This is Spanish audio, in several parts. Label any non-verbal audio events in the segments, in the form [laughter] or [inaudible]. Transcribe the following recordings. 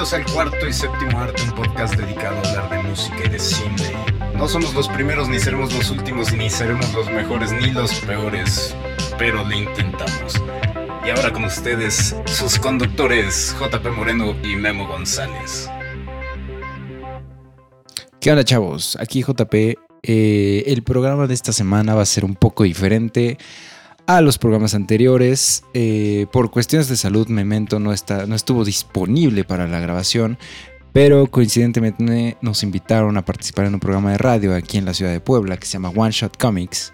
Bienvenidos al cuarto y séptimo arte, un podcast dedicado a hablar de música y de cine. No somos los primeros, ni seremos los últimos, ni seremos los mejores, ni los peores, pero lo intentamos. Y ahora con ustedes, sus conductores, JP Moreno y Memo González. ¿Qué onda chavos? Aquí JP. Eh, el programa de esta semana va a ser un poco diferente a los programas anteriores. Eh, por cuestiones de salud, Memento no, está, no estuvo disponible para la grabación, pero coincidentemente nos invitaron a participar en un programa de radio aquí en la ciudad de Puebla que se llama One Shot Comics.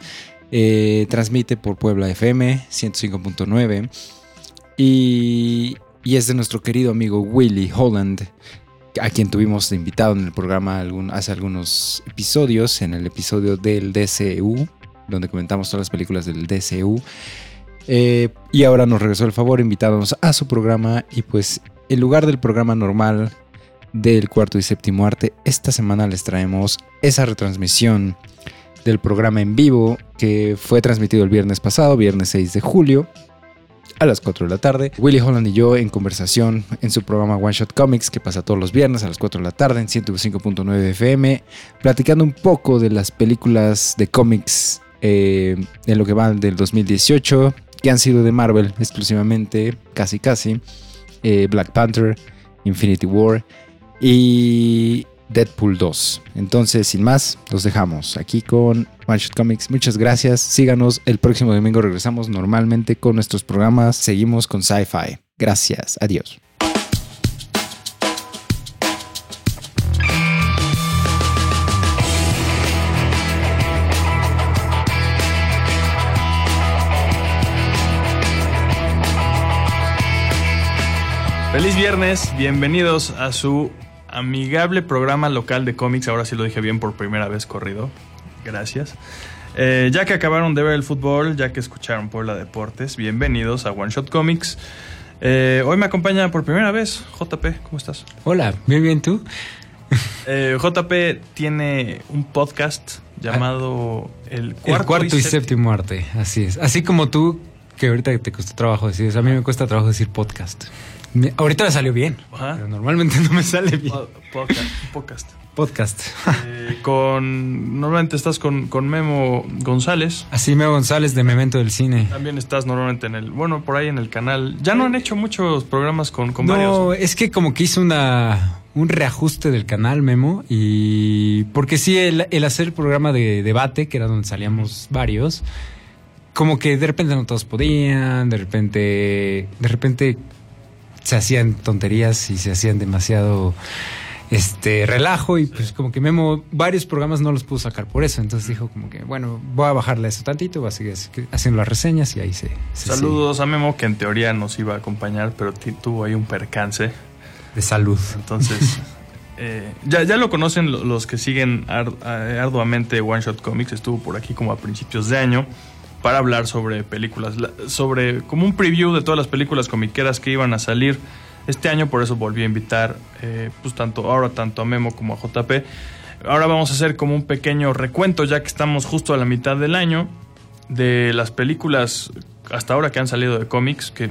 Eh, transmite por Puebla FM 105.9 y, y es de nuestro querido amigo Willy Holland, a quien tuvimos invitado en el programa hace algunos episodios, en el episodio del DCU, donde comentamos todas las películas del DCU. Eh, y ahora nos regresó el favor invitándonos a su programa y pues en lugar del programa normal del cuarto y séptimo arte, esta semana les traemos esa retransmisión del programa en vivo que fue transmitido el viernes pasado, viernes 6 de julio, a las 4 de la tarde. Willy Holland y yo en conversación en su programa One Shot Comics que pasa todos los viernes a las 4 de la tarde en 105.9 FM, platicando un poco de las películas de cómics eh, en lo que va del 2018, que han sido de Marvel exclusivamente, casi casi, eh, Black Panther, Infinity War y Deadpool 2. Entonces, sin más, los dejamos aquí con One Comics. Muchas gracias. Síganos. El próximo domingo regresamos normalmente con nuestros programas. Seguimos con Sci-Fi. Gracias. Adiós. Feliz viernes, bienvenidos a su amigable programa local de cómics. Ahora sí lo dije bien por primera vez corrido. Gracias. Eh, ya que acabaron de ver el fútbol, ya que escucharon Puebla Deportes, bienvenidos a One Shot Comics. Eh, hoy me acompaña por primera vez JP, ¿cómo estás? Hola, bien, bien, ¿tú? [laughs] Eh, JP tiene un podcast llamado El Cuarto, el cuarto y, séptimo Arte, así es. Así como tú, que ahorita te cuesta trabajo decir a mí me cuesta trabajo decir podcast. Ahorita me salió bien, pero normalmente [laughs] no me sale bien. Podcast. Podcast. Podcast. Eh, con, normalmente estás con, con, Memo González. Así, Memo González de Memento del Cine. También estás normalmente en el, bueno, por ahí en el canal. Ya no han hecho muchos programas con, con no, varios. No, es que como que hizo una, un reajuste del canal, Memo. Y porque sí, el, el hacer el programa de debate, que era donde salíamos varios, como que de repente no todos podían, de repente, de repente se hacían tonterías y se hacían demasiado este relajo y pues como que Memo varios programas no los pudo sacar por eso. Entonces dijo como que bueno voy a bajarle eso tantito voy a seguir haciendo las reseñas y ahí se, saludos a Memo que en teoría nos iba a acompañar pero tuvo ahí un percance. De salud. Entonces [laughs] eh, ya, ya lo conocen los que siguen arduamente One Shot Comics. Estuvo por aquí como a principios de año para hablar sobre películas, sobre como un preview de todas las películas comiqueras que iban a salir este año, por eso volví a invitar eh, pues tanto ahora tanto a Memo como a JP. Ahora vamos a hacer como un pequeño recuento ya que estamos justo a la mitad del año de las películas hasta ahora que han salido de cómics que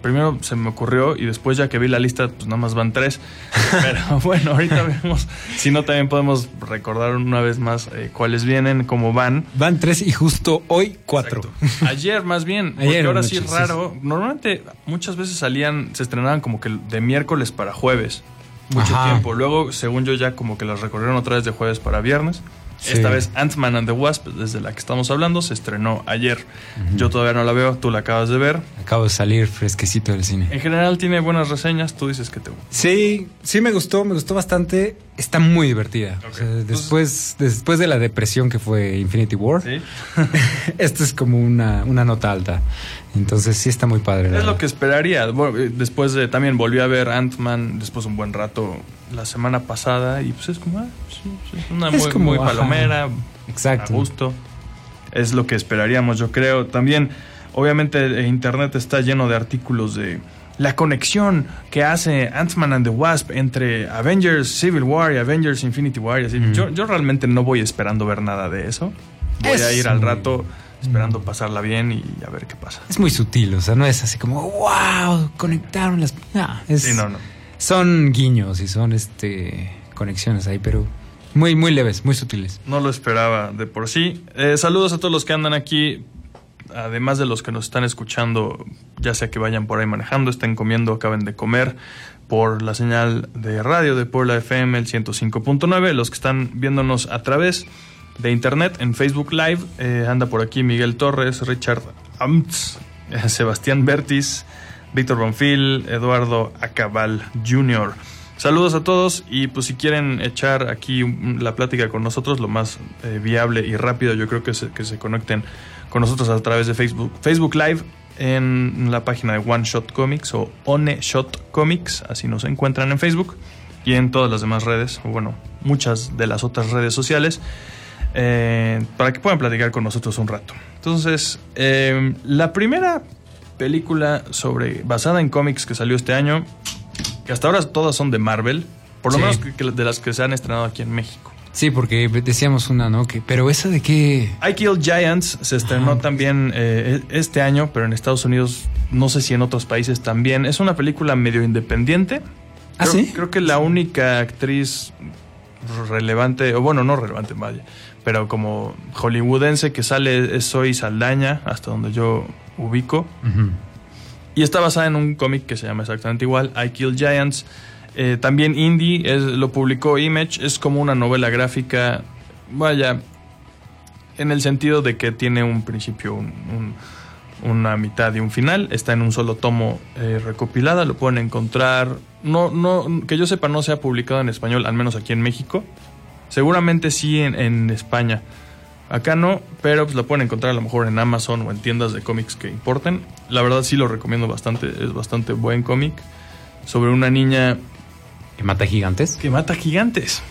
primero se me ocurrió y después ya que vi la lista, pues nada más van tres. [laughs] Pero bueno, ahorita vemos. Si no, también podemos recordar una vez más eh, cuáles vienen, cómo van. Van tres y justo hoy cuatro. Ayer más bien. [laughs] Ayer porque ahora sí es raro. Normalmente muchas veces salían, se estrenaban como que de miércoles para jueves. Mucho tiempo. Luego, según yo, ya como que las recorrieron otra vez de jueves para viernes. Esta vez Ant-Man and the Wasp, desde la que estamos hablando, se estrenó ayer. Yo todavía no la veo, tú la acabas de ver. Acabo de salir fresquecito del cine. En general tiene buenas reseñas, tú dices que te gusta. Sí, sí me gustó, me gustó bastante. Está muy divertida. después, después de la depresión que fue Infinity War, ¿Sí? [laughs] esto es como una, una nota alta. Entonces sí está muy padre. Es lo que esperaría. Después de, también volví a ver Ant-Man después de un buen rato la semana pasada y pues es como, ah, es una muy, muy palomera, Exacto. a gusto. Es lo que esperaríamos, yo creo. También, obviamente, Internet está lleno de artículos de la conexión que hace Ant-Man and the Wasp entre Avengers Civil War y Avengers Infinity War. yo, yo realmente no voy esperando ver nada de eso. Voy a ir al rato esperando pasarla bien y a ver qué pasa. Es muy sutil, o sea, no es así como, wow, conectaron las... sí, no, no son guiños y son este conexiones ahí, pero muy, muy leves, muy sutiles. No lo esperaba de por sí. Eh, saludos a todos los que andan aquí, además de los que nos están escuchando, ya sea que vayan por ahí manejando, estén comiendo, acaben de comer, por la señal de radio de Puebla FM, el 105.9, los que están viéndonos a través de internet en Facebook Live, eh, anda por aquí Miguel Torres, Richard Amts, [laughs] Sebastián Bertis, Víctor Bonfil, Eduardo Acabal Jr. Saludos a todos y pues si quieren echar aquí la plática con nosotros, lo más eh, viable y rápido yo creo que se, que se conecten con nosotros a través de Facebook, Facebook Live en la página de One Shot Comics o One Shot Comics, así nos encuentran en Facebook y en todas las demás redes, o bueno, muchas de las otras redes sociales, eh, para que puedan platicar con nosotros un rato. Entonces, eh, la primera película sobre basada en cómics que salió este año, que hasta ahora todas son de Marvel, por lo Sí. menos que- que de las que se han estrenado aquí en México. Sí, porque decíamos una, ¿no? Que, pero esa de qué. I Kill Giants se estrenó Ajá. también eh, este año, pero en Estados Unidos, no sé si en otros países también. Es una película medio independiente. ¿Ah, creo, sí? Creo que la única actriz relevante, o bueno, no relevante, vaya, pero como hollywoodense que sale es Zoe Saldaña, hasta donde yo ubico. Y está basada en un cómic que se llama exactamente igual, I Kill Giants. Eh, también indie, es- lo publicó Image, es como una novela gráfica, vaya, en el sentido de que tiene un principio, un- un- una mitad y un final. Está en un solo tomo eh, recopilada, lo pueden encontrar. No, no, que yo sepa, no se ha publicado en español, al menos aquí en México. Seguramente sí en, en España. Acá no, pero pues lo pueden encontrar a lo mejor en Amazon o en tiendas de cómics que importen. La verdad sí lo recomiendo bastante, es bastante buen cómic. Sobre una niña Que mata gigantes. que mata gigantes.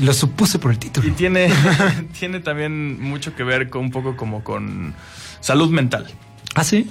Lo supuse por el título. Y tiene, [laughs] tiene también mucho que ver con un poco como con salud mental. Ah, sí.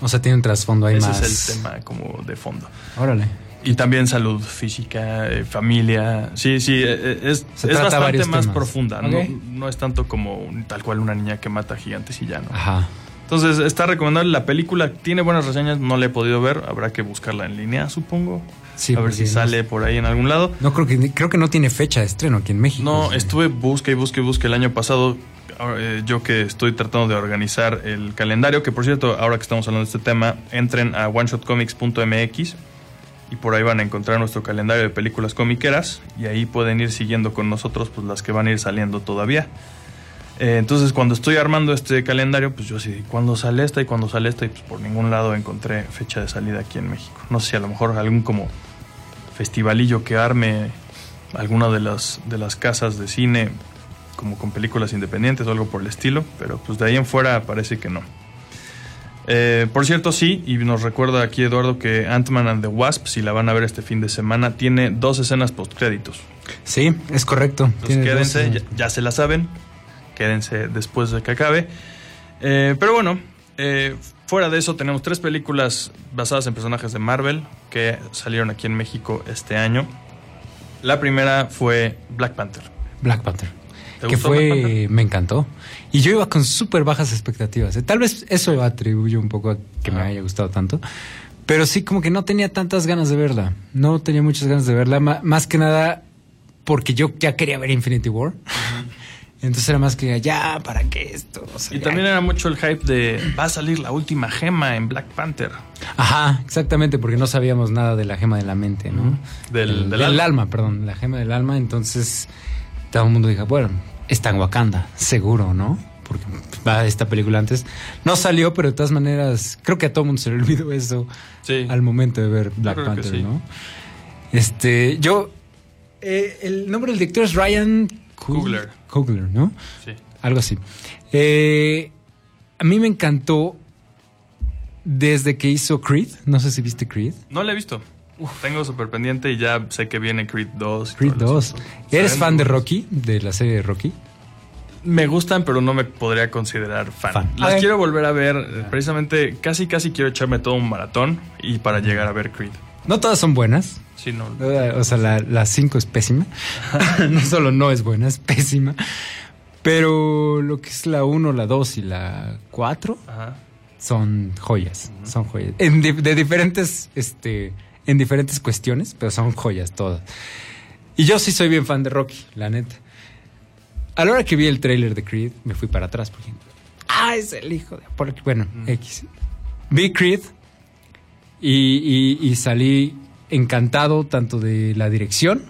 O sea, tiene un trasfondo ahí Ese más. es el tema como de fondo. Órale. Y también salud física, eh, familia. Sí, sí, eh, eh, es, es bastante más temas. profunda. No, no es tanto como un- tal cual una niña que mata gigantes y ya no. Ajá. Entonces está recomendable la película. Tiene buenas reseñas, no la he podido ver. Habrá que buscarla en línea, supongo. Sí, a ver si sale por ahí en algún lado. No creo que creo que no tiene fecha de estreno aquí en México. No, Sí. estuve busque y busque y busque el año pasado. yo que estoy tratando de organizar el calendario, que por cierto, ahora que estamos hablando de este tema, entren a oneshotcomics.mx y por ahí van a encontrar nuestro calendario de películas comiqueras y ahí pueden ir siguiendo con nosotros pues las que van a ir saliendo todavía. Eh, entonces cuando estoy armando este calendario, pues yo así, ¿cuándo sale esta y cuándo sale esta? Y pues por ningún lado encontré fecha de salida aquí en México. No sé si a lo mejor algún como festivalillo que arme alguna de las, de las casas de cine como con películas independientes o algo por el estilo, pero pues de ahí en fuera parece que no. Eh, por cierto, sí, y nos recuerda aquí Eduardo que Ant-Man and the Wasp, si la van a ver este fin de semana, tiene dos escenas postcréditos. Sí, es correcto. Entonces quédense, ya se la saben, quédense después de que acabe. Eh, pero bueno, eh, fuera de eso tenemos tres películas basadas en personajes de Marvel que salieron aquí en México este año. La primera fue Black Panther. Black Panther. ¿Te Que fue, me encantó. Y yo iba con súper bajas expectativas. ¿eh? Tal vez eso atribuye un poco a que me Ajá. haya gustado tanto. Pero sí, como que no tenía tantas ganas de verla. No tenía muchas ganas de verla. más que nada porque yo ya quería ver Infinity War. Entonces era más que ya, ¿para qué esto? O sea, Y ya- también era mucho el hype de va a salir la última gema en Black Panther. Ajá, exactamente, porque no sabíamos nada de la gema de la mente, ¿no? Del- El- del del alma. alma. perdón, la gema del alma. Entonces todo el mundo dijo, bueno, está en Wakanda, seguro, ¿no? Porque va esta película antes. No salió, pero de todas maneras, creo que a todo mundo se le olvidó eso Sí. al momento de ver Black creo Panther, sí. ¿no? Este, yo, eh, el nombre del director es Ryan Coogler. Coogler, ¿no? Sí. Algo así. Eh, a mí me encantó desde que hizo Creed. No sé si viste Creed. No la he visto. Tengo súper pendiente y ya sé que viene Creed 2. y Creed todo 2. eso. ¿Eres fan de. Rocky? De la serie de Rocky. Me gustan, pero no me podría considerar fan. Fan. Las Ok. quiero volver a ver. eh, Precisamente, casi casi quiero echarme todo un maratón y para llegar a ver Creed. No todas son buenas. Sí, no. O sea, la 5 es pésima. [laughs] [laughs] no solo no es buena, es pésima. Pero lo que es la 1, la 2 y la 4 Ajá. son joyas. Son joyas. En di- de diferentes este, en diferentes cuestiones, pero son joyas todas. Y yo sí soy bien fan de Rocky, la neta. A la hora que vi el tráiler de Creed, me fui para atrás porque... Ah, es el hijo de. Bueno, X. Vi Creed y, y- y salí encantado tanto de la dirección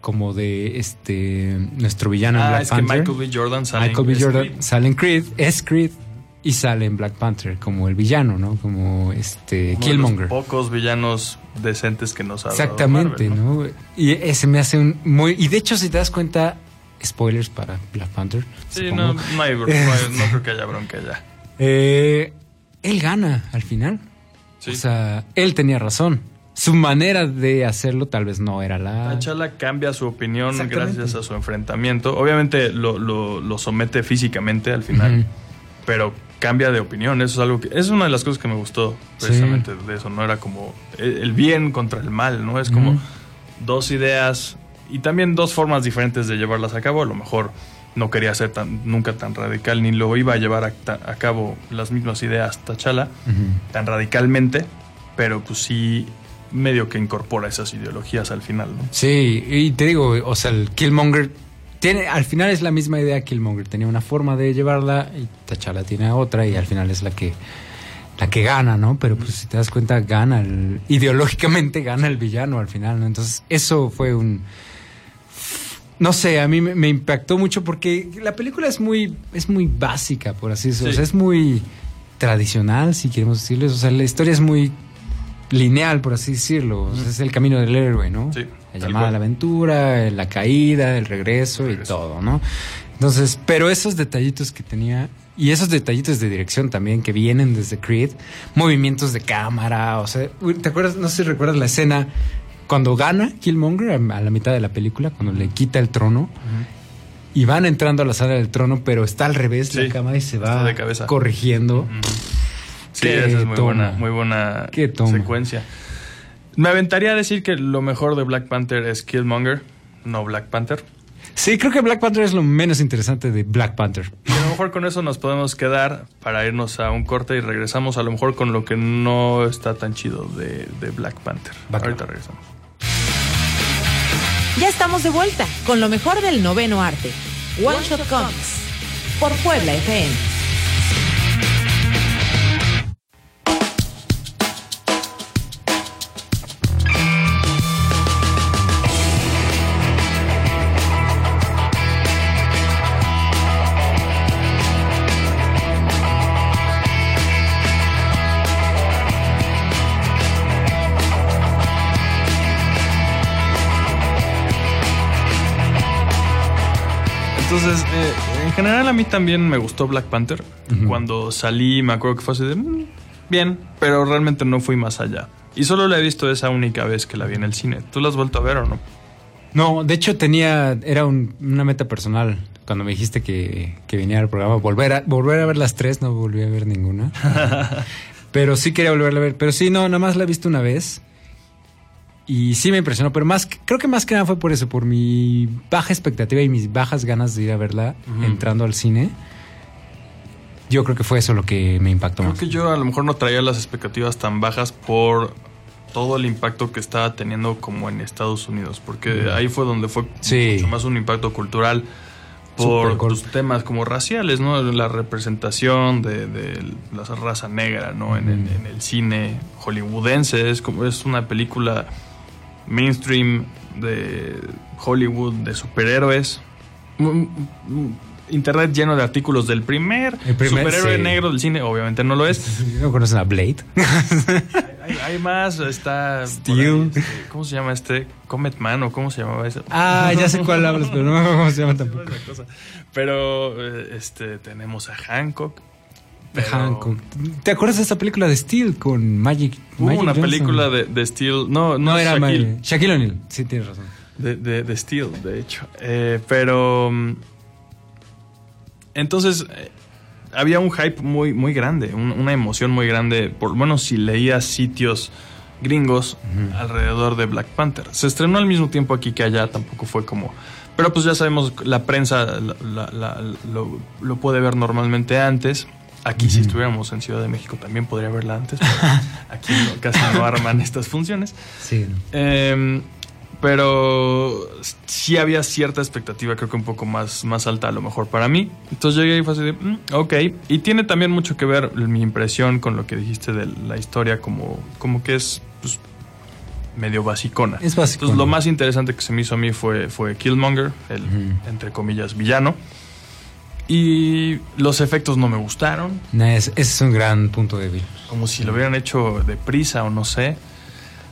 como de este nuestro villano Ah, Black es que. Michael B. Jordan sale Michael B. Jordan Creed. sale en Creed, es Creed y sale en Black Panther como el villano, ¿no? Como este Uno de los Killmonger. Pocos villanos decentes que nos ha dado Exactamente, Marvel, ¿no? Y ese me hace un muy y de hecho si te das cuenta spoilers para Black Panther. Sí, no, no, hay, [laughs] no, creo que haya bronca ya. Eh, él gana al final. Sí. O sea, él tenía razón. Su manera de hacerlo tal vez no era la. T'Challa cambia su opinión gracias a su enfrentamiento. Obviamente lo, lo- lo somete físicamente al final, pero cambia de opinión. Eso es algo que es una de las cosas que me gustó Sí. precisamente de eso. No era como el el bien contra el mal, no es como dos ideas y también dos formas diferentes de llevarlas a cabo. A lo mejor no quería ser tan nunca tan radical ni lo iba a llevar a, cabo las mismas ideas T'Challa Ujú. tan radicalmente, pero pues sí medio que incorpora esas ideologías al final, ¿no? Sí, y te digo, o sea, el Killmonger tiene, al final es la misma idea. Killmonger tenía una forma de llevarla y T'Challa tiene otra y al final es la que la que gana, ¿no? Pero pues si te das cuenta gana el, ideológicamente gana el villano al final, ¿no? Entonces eso fue un no sé, a mí me, me impactó mucho porque la película es muy es muy básica, por así decirlo, Sí. o sea, es muy tradicional, si queremos decirles, o sea, la historia es muy lineal, por así decirlo, es el camino del héroe, ¿no? Sí, La llamada a la aventura, la caída, el regreso, y Regreso. todo, ¿no? Entonces, pero esos detallitos que tenía y esos detallitos de dirección también que vienen desde Creed, movimientos de cámara, o sea, ¿te acuerdas? No sé si recuerdas la escena cuando gana Killmonger a la mitad de la película, cuando le quita el trono y van entrando a la sala del trono, pero está al revés Sí, la cámara y se va de corrigiendo. Sí, esa es muy toma. buena, muy buena secuencia. Me aventaría a decir que lo mejor de Black Panther es Killmonger, no Black Panther. Sí, creo que Black Panther es lo menos interesante de Black Panther. Y a lo mejor con eso nos podemos quedar para irnos a un corte y regresamos a lo mejor con lo que no está tan chido de, de Black Panther. Ahorita regresamos. Ya estamos de vuelta con lo mejor del noveno arte. One Shot Comics. Por Puebla FM. Entonces, eh, en general a mí también me gustó Black Panther. Cuando salí me acuerdo que fue así de... "Mm, bien, pero realmente no fui más allá. Y solo la he visto esa única vez que la vi en el cine. ¿Tú la has vuelto a ver o no? No, de hecho tenía, era un- una meta personal. Cuando me dijiste que, que viniera al programa, volver a, volver a ver las tres, no volví a ver ninguna. [laughs] pero sí quería volverla a ver. Pero sí, no, nada más la he visto una vez. Y sí me impresionó, pero más, creo que más que nada fue por eso, por mi baja expectativa y mis bajas ganas de ir a verla entrando al cine. Yo creo que fue eso lo que me impactó Creo más. que yo a lo mejor no traía las expectativas tan bajas por todo el impacto que estaba teniendo como en Estados Unidos, porque ahí fue donde fue Sí. mucho más un impacto cultural por tus temas como raciales, ¿no? La representación de, de la raza negra, ¿no? En, en- en el cine hollywoodense es como es una película mainstream de Hollywood de superhéroes. Mm, mm, mm, Internet lleno de artículos del primer, El primer, superhéroe sí. negro del cine, obviamente no lo es. [laughs] ¿No conocen a Blade? [laughs] Hay, hay más, está. Steel. ahí, este, ¿Cómo se llama este? Comet Man o cómo se llamaba eso? ah, ya sé cuál hablas, pero no me acuerdo cómo se llama [laughs] tampoco. Pero eh, este tenemos a Hancock. Pero Hancock. ¿Te acuerdas de esta película de Steel con Magic? Hubo Magic una Johnson? película de, de Steel. No, no, No, era Shaquille, Shaquille. Shaquille O'Neal. Sí, tienes razón. De, de, de Steel, de hecho. Eh, pero. mm, Entonces. eh, había un hype muy, muy grande, un- una emoción muy grande. Por bueno, si leías sitios gringos alrededor de Black Panther. Se estrenó al mismo tiempo aquí que allá, tampoco fue como. Pero pues ya sabemos, la prensa la- la- la- lo, lo puede ver normalmente antes. Aquí si estuviéramos en Ciudad de México también podría verla antes, pero [laughs] aquí no- casi no arman estas funciones. Sí. Em, pero sí había cierta expectativa, creo que un poco más, más alta a lo mejor para mí. Entonces llegué y fue así de, "Mm, ok. Y tiene también mucho que ver mi impresión con lo que dijiste de la historia, como, como que es pues, medio basicona. Es básico. Entonces lo más interesante que se me hizo a mí fue, fue Killmonger, el, Ujú. entre comillas, villano. Y los efectos no me gustaron, ese es un gran punto débil. como si lo hubieran hecho deprisa o no sé.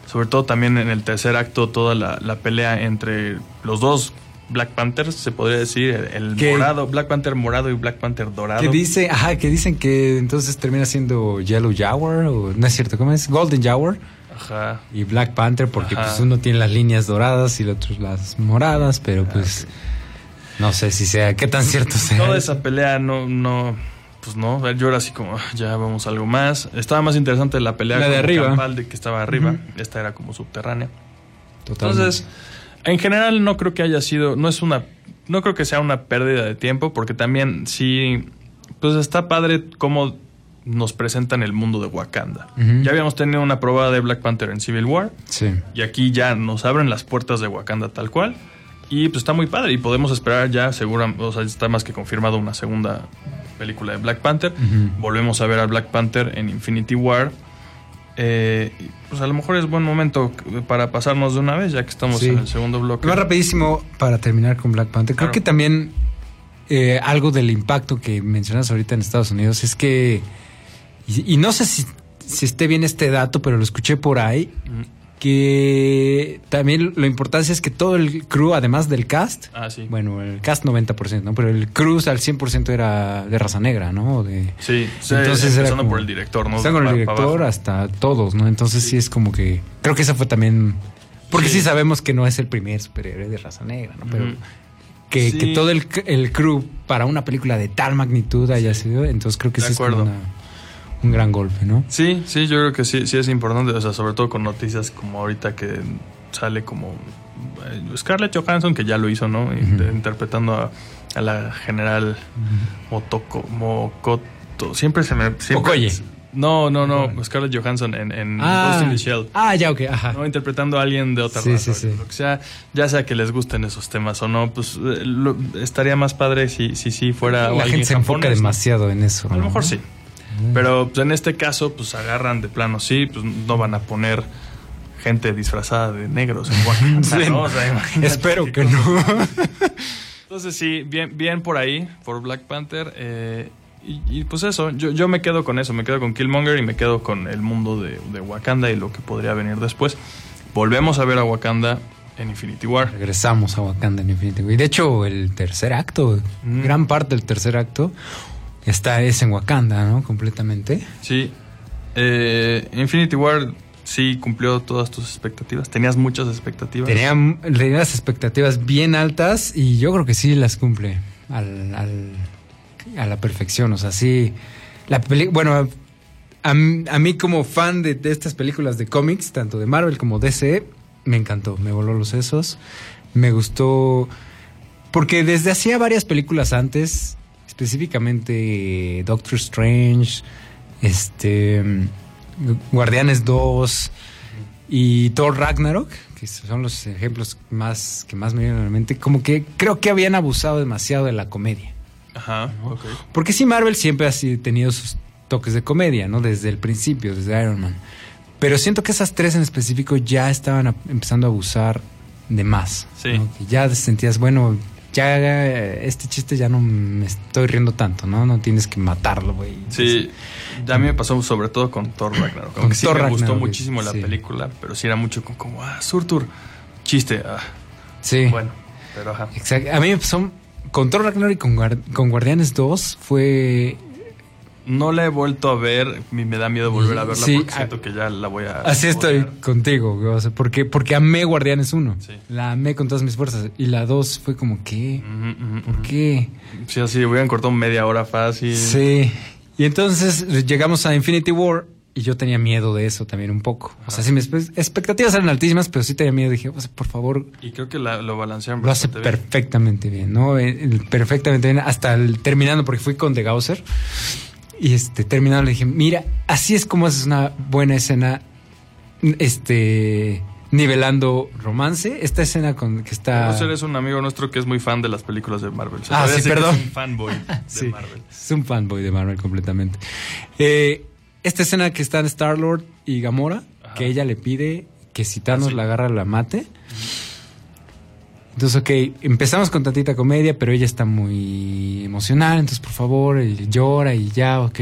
Sobre todo también en el tercer acto, toda la, la pelea entre los dos Black Panthers, se podría decir, el, ¿Qué? morado, Black Panther morado y Black Panther dorado. Que dice, ajá, que dicen que entonces termina siendo Yellow Jaguar, o no es cierto, ¿cómo es? Golden Jaguar Ajá. y Black Panther, porque Ajá. pues uno tiene las líneas doradas y el otro las moradas, pero pues no sé si sea, qué tan cierto sea. Toda esa pelea no, no, pues no, yo era así como, "Ah, ya vamos a algo más. Estaba más interesante la pelea La de arriba. campal de que estaba arriba, esta era como subterránea. Totalmente. Entonces, en general no creo que haya sido, no es una, no creo que sea una pérdida de tiempo, porque también sí, pues está padre cómo nos presentan el mundo de Wakanda. Ya habíamos tenido una probada de Black Panther en Civil War, sí. y aquí ya nos abren las puertas de Wakanda tal cual. Y pues está muy padre y podemos esperar ya, segura, o sea, está más que confirmado una segunda película de Black Panther. Volvemos a ver a Black Panther en Infinity War. Eh, pues a lo mejor es buen momento para pasarnos de una vez, ya que estamos Sí. en el segundo bloque. Más rapidísimo para terminar con Black Panther. Creo Claro. que también eh, algo del impacto que mencionas ahorita en Estados Unidos es que, y, y no sé si, si esté bien este dato, pero lo escuché por ahí. Que también la importancia es que todo el crew, además del cast, Ah, sí. bueno, el cast 90%, ¿no? Pero el crew al 100% era de raza negra, ¿no? De, Sí, sí, Entonces era empezando como- por el director, ¿no? Está con el director hasta todos, ¿no? Entonces sí. es como que. Creo que esa fue también. Porque sí. Sí. sabemos que no es el primer superhéroe de raza negra, ¿no? Pero que, Sí. que todo el, el crew para una película de tal magnitud haya sido. Entonces creo que De sí es como una- un gran golpe, ¿no? Sí, sí, yo creo que sí, sí es importante, o sea, sobre todo con noticias como ahorita que sale como eh, Scarlett Johansson, que ya lo hizo, ¿no? Inter- Interpretando a, a la general Motoko, Mokoto, siempre se me... Siempre. No, no, no, Scarlett Johansson en, en Ghost in the Shell. ah, ya, ok, ajá. ¿no? Interpretando a alguien de otra Sí, raza, sí, sí. lo que sea, ya sea que les gusten esos temas o no, pues eh, lo- estaría más padre si si, si fuera La gente se enfoca demasiado en eso. A lo ¿no? mejor sí. Pero pues, en este caso, pues agarran de plano, sí, pues no van a poner gente disfrazada de negros en [laughs] Wakanda, Sí, ¿no? O sea, [laughs] Espero que no. [laughs] Entonces sí, bien, bien por ahí, por Black Panther. eh, y, y, pues eso, yo, yo me quedo con eso, me quedo con Killmonger y me quedo con el mundo de, de Wakanda y lo que podría venir después. Volvemos a ver a Wakanda en Infinity War. Regresamos a Wakanda en Infinity War. Y de hecho, el tercer acto, Mm. gran parte del tercer acto, está es en Wakanda, ¿no? Completamente. Sí, eh, Infinity War sí cumplió todas tus expectativas. Tenías muchas expectativas. Tenía, tenía las expectativas bien altas y yo creo que sí las cumple al, al- a la perfección. O sea, sí. La peli bueno, a, a mí- a mí como fan de, de estas películas de cómics, tanto de Marvel como DC, me encantó. Me voló los sesos. Me gustó. Porque desde hacía varias películas antes, específicamente Doctor Strange, este. Guardianes 2 y Thor Ragnarok, que son los ejemplos más que más me vienen a la mente, como que creo que habían abusado demasiado de la comedia. Ajá, ok. Porque sí, Marvel siempre ha tenido sus toques de comedia, ¿no? Desde el principio, desde Iron Man. Pero siento que esas tres en específico ya estaban a- empezando a abusar de más. Sí. ¿no? Que ya sentías, bueno, ya eh, este chiste ya no me estoy riendo tanto, ¿no? No tienes que matarlo, güey. Sí, a mí me pasó sobre todo con Thor Ragnarok. Con sí Thor me gustó muchísimo la película, pero sí era mucho como, como ah, Surtur, chiste. ah, Sí. Bueno, pero ajá. Exacto. A mí me pasó con Thor Ragnarok y con, con Guardianes 2 fue No la he vuelto a ver, me da miedo volver a verla Sí, porque ah, siento que ya la voy a... Así estoy contigo, güey, o sea, porque, porque amé Guardianes 1. Sí. La amé con todas mis fuerzas. Y la 2 fue como, ¿qué? ¿Por qué? Sí, así, hubieran cortado media hora fácil. Sí. Y entonces llegamos a Infinity War y yo tenía miedo de eso también un poco. O sea, sí, mis expectativas eran altísimas, pero sí tenía miedo. Dije, o sea, por favor, Y creo que la- lo balancearon lo hace bien. perfectamente bien, ¿no? Eh, el- Perfectamente bien, hasta el, terminando, porque fui con The Gausser. Y este, terminando le dije, mira, así es como haces una buena escena, este, nivelando romance. Esta escena con que está... José es un amigo nuestro que es muy fan de las películas de Marvel. Se Ah, sí, perdón. Es un fanboy de [laughs] Sí, Marvel. es un fanboy de Marvel completamente. Eh, esta escena que están Star-Lord y Gamora, Ajá. que ella le pide que si Thanos Ah, sí. la agarra, la mate. Entonces, ok, empezamos con tantita comedia, pero ella está muy emocional, entonces por favor, y llora y ya, ok,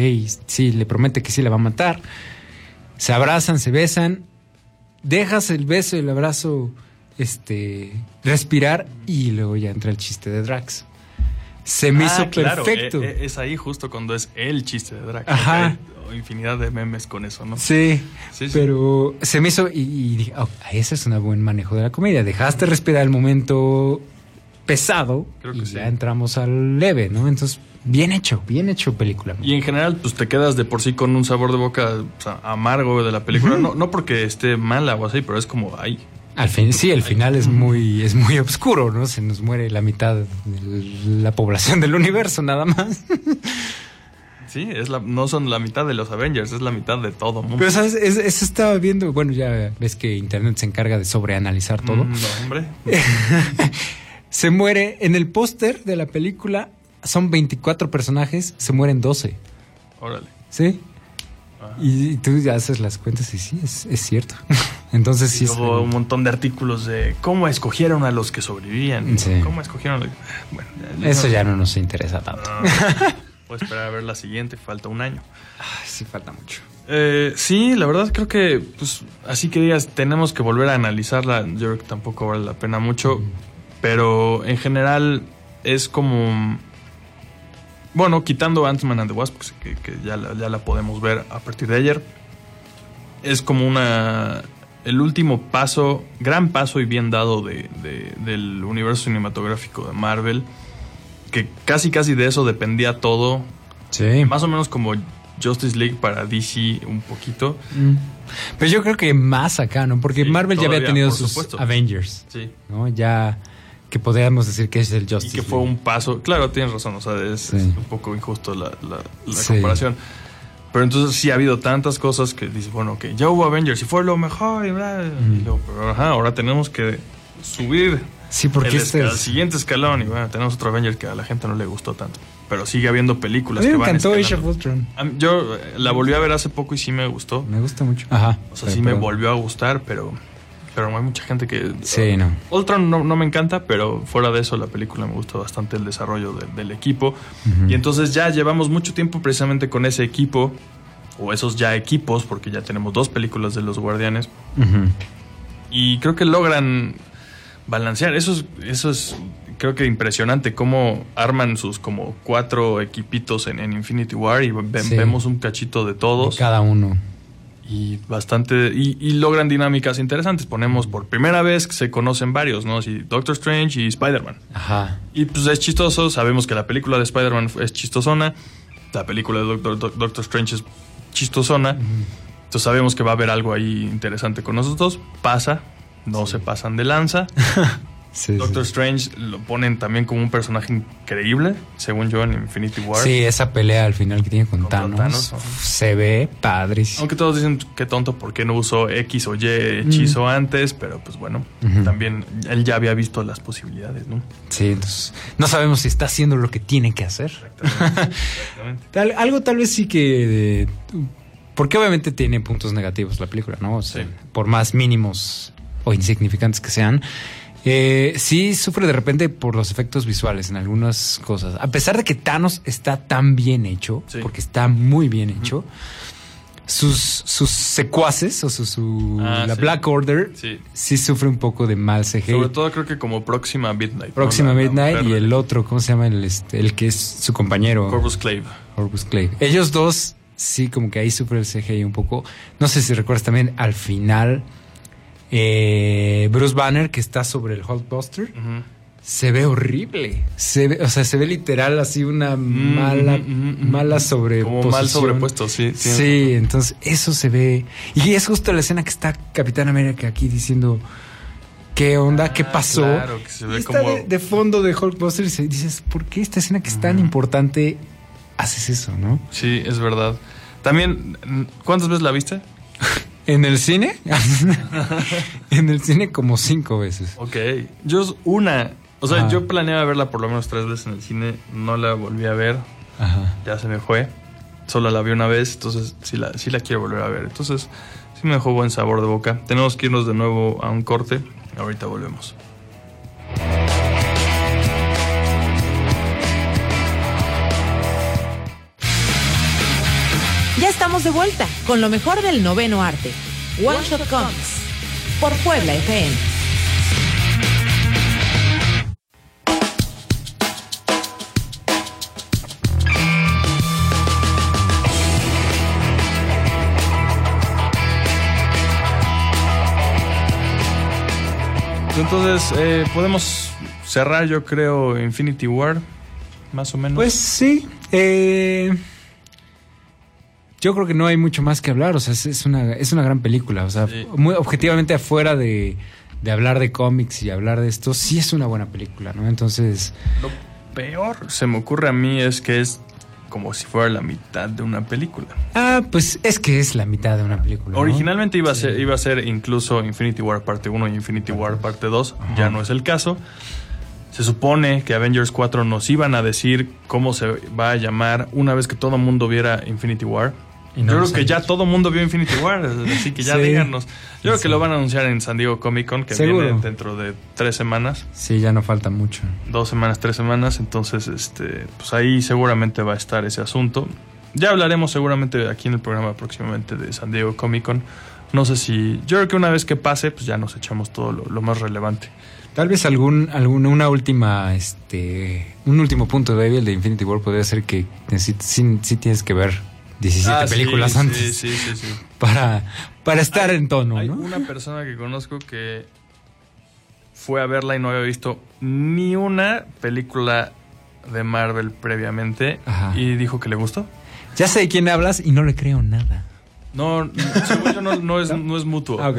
sí, le promete que sí la va a matar. Se abrazan, se besan, dejas el beso y el abrazo este, respirar y luego ya entra el chiste de Drax. Se me Ah, hizo claro, perfecto. eh, eh, es ahí justo cuando es el chiste de Drax. Ajá. Infinidad de memes con eso, ¿no? Sí, Sí, sí. pero se me hizo y, y dije, oh, ese es un buen manejo de la comedia. Dejaste respirar el momento pesado Creo que y sí. ya entramos al leve, ¿no? Entonces, bien hecho, bien hecho película. Y en general, pues te quedas de por sí con un sabor de boca o sea, amargo de la película. no, no porque esté mala o así, pero es como, ay, Al fin, sí, el final es muy, es muy oscuro, ¿no? Se nos muere la mitad de la población del universo, nada más. [laughs] sí, es la, no son la mitad de los Avengers, es la mitad de todo mundo. Pero, ¿sabes? Es- Eso estaba viendo, bueno, ya ves que Internet se encarga de sobreanalizar todo. Mm, No, hombre. [laughs] Se muere en el póster de la película, son 24 personajes, se mueren 12. Órale. ¿Sí? Ajá. Y, tú ya haces las cuentas y sí, es, es cierto. [laughs] Entonces sí Y es... luego un montón de artículos de cómo escogieron a los que sobrevivían. Sí. ¿Cómo escogieron a los... Bueno, Eso ya no nos interesa tanto. Ah, [laughs] Puedo esperar a ver la siguiente, falta un año. Ay, sí falta mucho. Eh, sí, la verdad creo que, pues, así que digas, tenemos que volver a analizarla. Yo creo que tampoco vale la pena mucho. Pero en general es como. Bueno, quitando Ant-Man and the Wasp, que, que ya, la, ya la podemos ver a partir de ayer. Es como una. El último paso, gran paso y bien dado de, de- del universo cinematográfico de Marvel. Que casi, casi de eso dependía todo. Sí. Más o menos como Justice League para DC un poquito. Mm. Pero yo creo que más acá, ¿no? Porque Sí, Marvel ya había tenido sus supuesto. Avengers, Sí. ¿no? Ya que podríamos decir que es el Y Justice que fue League. un paso. Claro, tienes razón. O sea, es, Sí. es un poco injusto la, la- la Sí. comparación. Pero entonces sí ha habido tantas cosas que dices, bueno, que ya hubo Avengers y fue lo mejor. Y bla, y luego, pero ajá, ahora tenemos que subir Sí, porque el, este es- el siguiente escalón. Y bueno, tenemos otro Avenger que a la gente no le gustó tanto. Pero sigue habiendo A películas mí que me van encantó Age escalando. of Ultron. A mí- Yo eh, la volví a ver hace poco y sí me gustó. Me gusta mucho. Ajá. O sea, Pero- sí me pero- volvió a gustar, pero, pero hay mucha gente que... Sí, no. Ultron no, no me encanta, pero fuera de eso la película me gustó bastante el desarrollo de- del equipo. Y entonces ya llevamos mucho tiempo precisamente con ese equipo, o esos ya equipos, porque ya tenemos dos películas de los Guardianes. Ujú. Y creo que logran balancear. Eso es, eso es creo que impresionante cómo arman sus como cuatro equipitos en, en Infinity War y ve- Sí. vemos un cachito de todos. Cada uno. Y bastante. Y, y logran dinámicas interesantes. Ponemos por primera vez que se conocen varios, ¿no? Sí, Doctor Strange y Spider-Man. Ajá. Y pues es chistoso. Sabemos que la película de Spider-Man es chistosona. La película de Doctor, Doc- Doctor Strange es chistosona. Entonces sabemos que va a haber algo ahí interesante con nosotros. Pasa. No se pasan de lanza. [laughs] Sí, Doctor sí. Strange lo ponen también como un personaje increíble, según yo, en Infinity War. Sí, esa pelea al final que tiene con Contra Thanos, se ve padrísimo. Aunque todos dicen que tonto porque no usó X o Y hechizo antes, pero pues bueno, también él ya había visto las posibilidades, ¿no? Sí, entonces no sabemos si está haciendo lo que tiene que hacer. Exactamente. [laughs] Tal- algo tal vez sí que... eh, porque obviamente tiene puntos negativos la película, ¿no? O sea, Sí. Por más mínimos o insignificantes que sean. eh, sí sufre de repente por los efectos visuales en algunas cosas. A pesar de que Thanos está tan bien hecho, Sí. porque está muy bien hecho, sus, sus secuaces, o su, su- Ah, la sí. Black Order, Sí. sí sufre un poco de mal CGI. Sobre todo creo que como Próxima Midnight. Próxima Midnight y el otro, ¿cómo se llama? El, este, el que es su compañero. Corvus Clave. Corvus Clave. Ellos dos, sí, como que ahí sufre el CGI un poco. No sé si recuerdas también al final, eh, Bruce Banner, que está sobre el Hulkbuster, se ve horrible. Se ve, o sea, se ve literal así una mala, ujú. mala sobreposición. Como mal sobrepuesto, sí. Sí, entonces eso se ve. Y es justo la escena que está Capitán América aquí diciendo. ¿Qué onda? ¿Qué Ah, pasó? claro, que se ve está como- de, de fondo de Hulkbuster y se- dices, ¿por qué esta escena que es tan importante haces eso, ¿no? Sí, es verdad. También, ¿cuántas veces la viste? [laughs] ¿En el cine? [laughs] en el cine como cinco veces. Ok. Yo una. O sea, Ajá. yo planeaba verla por lo menos tres veces en el cine. No la volví a ver. Ajá. Ya se me fue. Solo la vi una vez. Entonces, sí la, sí la quiero volver a ver. Entonces, sí me dejó buen sabor de boca. Tenemos que irnos de nuevo a un corte. Ahorita volvemos. Estamos de vuelta con lo mejor del noveno arte. One Shot Comics. Por Puebla FM. Entonces, eh, podemos cerrar, yo creo, Infinity War. Más o menos. Pues sí. eh, yo creo que no hay mucho más que hablar. O sea, es, una, es una gran película. O sea, Sí. muy objetivamente afuera de, de hablar de cómics y hablar de esto, sí es una buena película, ¿no? Entonces, Lo peor se me ocurre a mí es que es como si fuera la mitad de una película. ah, pues es que es la mitad de una película. ¿no? Originalmente iba a, Sí. ser, iba a ser incluso Infinity War parte 1 y Infinity War parte 2. Ya no es el caso. Se supone que Avengers 4 nos iban a decir cómo se va a llamar una vez que todo el mundo viera Infinity War. No Yo creo que ya todo mundo vio Infinity War, así que ya [laughs] Sí. díganos. Yo creo Sí. que lo van a anunciar en San Diego Comic Con, que Seguro. viene dentro de tres semanas, Sí, ya no falta mucho. dos semanas, tres semanas. Entonces, este, pues ahí seguramente va a estar ese asunto. Ya hablaremos seguramente aquí en el programa próximamente de San Diego Comic Con. No sé si. Yo creo que una vez que pase, pues ya nos echamos todo lo, lo más relevante. Tal vez algún, algún, una última, este, un último punto débil de Infinity War podría ser que necesi- sí, sí tienes que ver 17 Ah, películas sí, antes Sí, sí, sí. para, para estar en tono, Hay ¿no? una persona que conozco que fue a verla y no había visto ni una película de Marvel previamente Ajá. y dijo que le gustó. Ya sé de quién hablas y no le creo nada. No, no, según yo no, no es, no es mutuo. Ah, ok.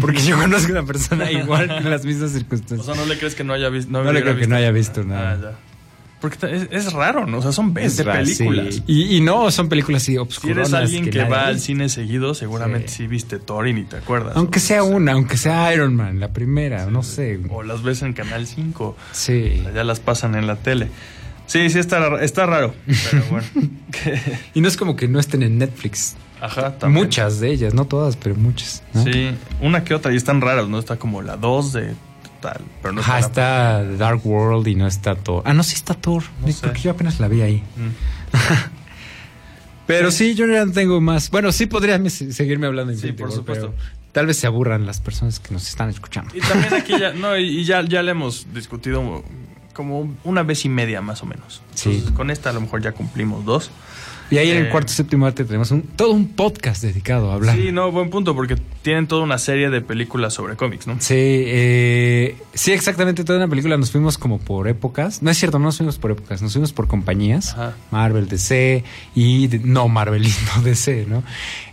Porque yo conozco a una persona igual en las mismas O circunstancias. sea, no le crees que no haya visto. No le creo que no haya visto nada. Ah, ya. Porque es, es raro, ¿no? O sea, son 20 raro, películas. sí. Y, y no, son películas así Si obscuras. eres alguien que, va al cine seguido, seguramente sí, Sí. viste Thor y te acuerdas. Aunque ¿no? sea una, aunque sea Iron Man, la primera, no sé. O las ves en Canal 5. Sí. Ya las pasan en la tele. Sí, sí, está, está raro. Pero bueno. [laughs] [laughs] Y no es como que no estén en Netflix. Ajá, también. Muchas de ellas, no todas, pero muchas. ¿no? Sí, una que otra y están raras, ¿no? Está como la 2 de tal. Pero no Ajá, está. está Dark World y no está Thor. Ah, no, sí está Thor. No Sí, sé. Porque yo apenas la vi ahí. Mm. Pero sí, yo ya no tengo más. Bueno, sí podría me- seguirme hablando de Sí, por War, supuesto. pero Tal vez se aburran las personas que nos están escuchando. Y también aquí ya, [laughs] no, y ya, ya le hemos discutido como una vez y media más o menos. Sí. Entonces, con esta a lo mejor ya cumplimos dos. Y ahí en el cuarto séptimo arte tenemos un, todo un podcast dedicado a hablar. Sí, no, buen punto, porque tienen toda una serie de películas sobre cómics, ¿no? Sí, eh, sí, exactamente. Toda una película nos fuimos como por épocas. No es cierto, no nos fuimos por épocas, nos fuimos por compañías. Ajá. Marvel, DC [laughs] y no Marvel y no DC, ¿no?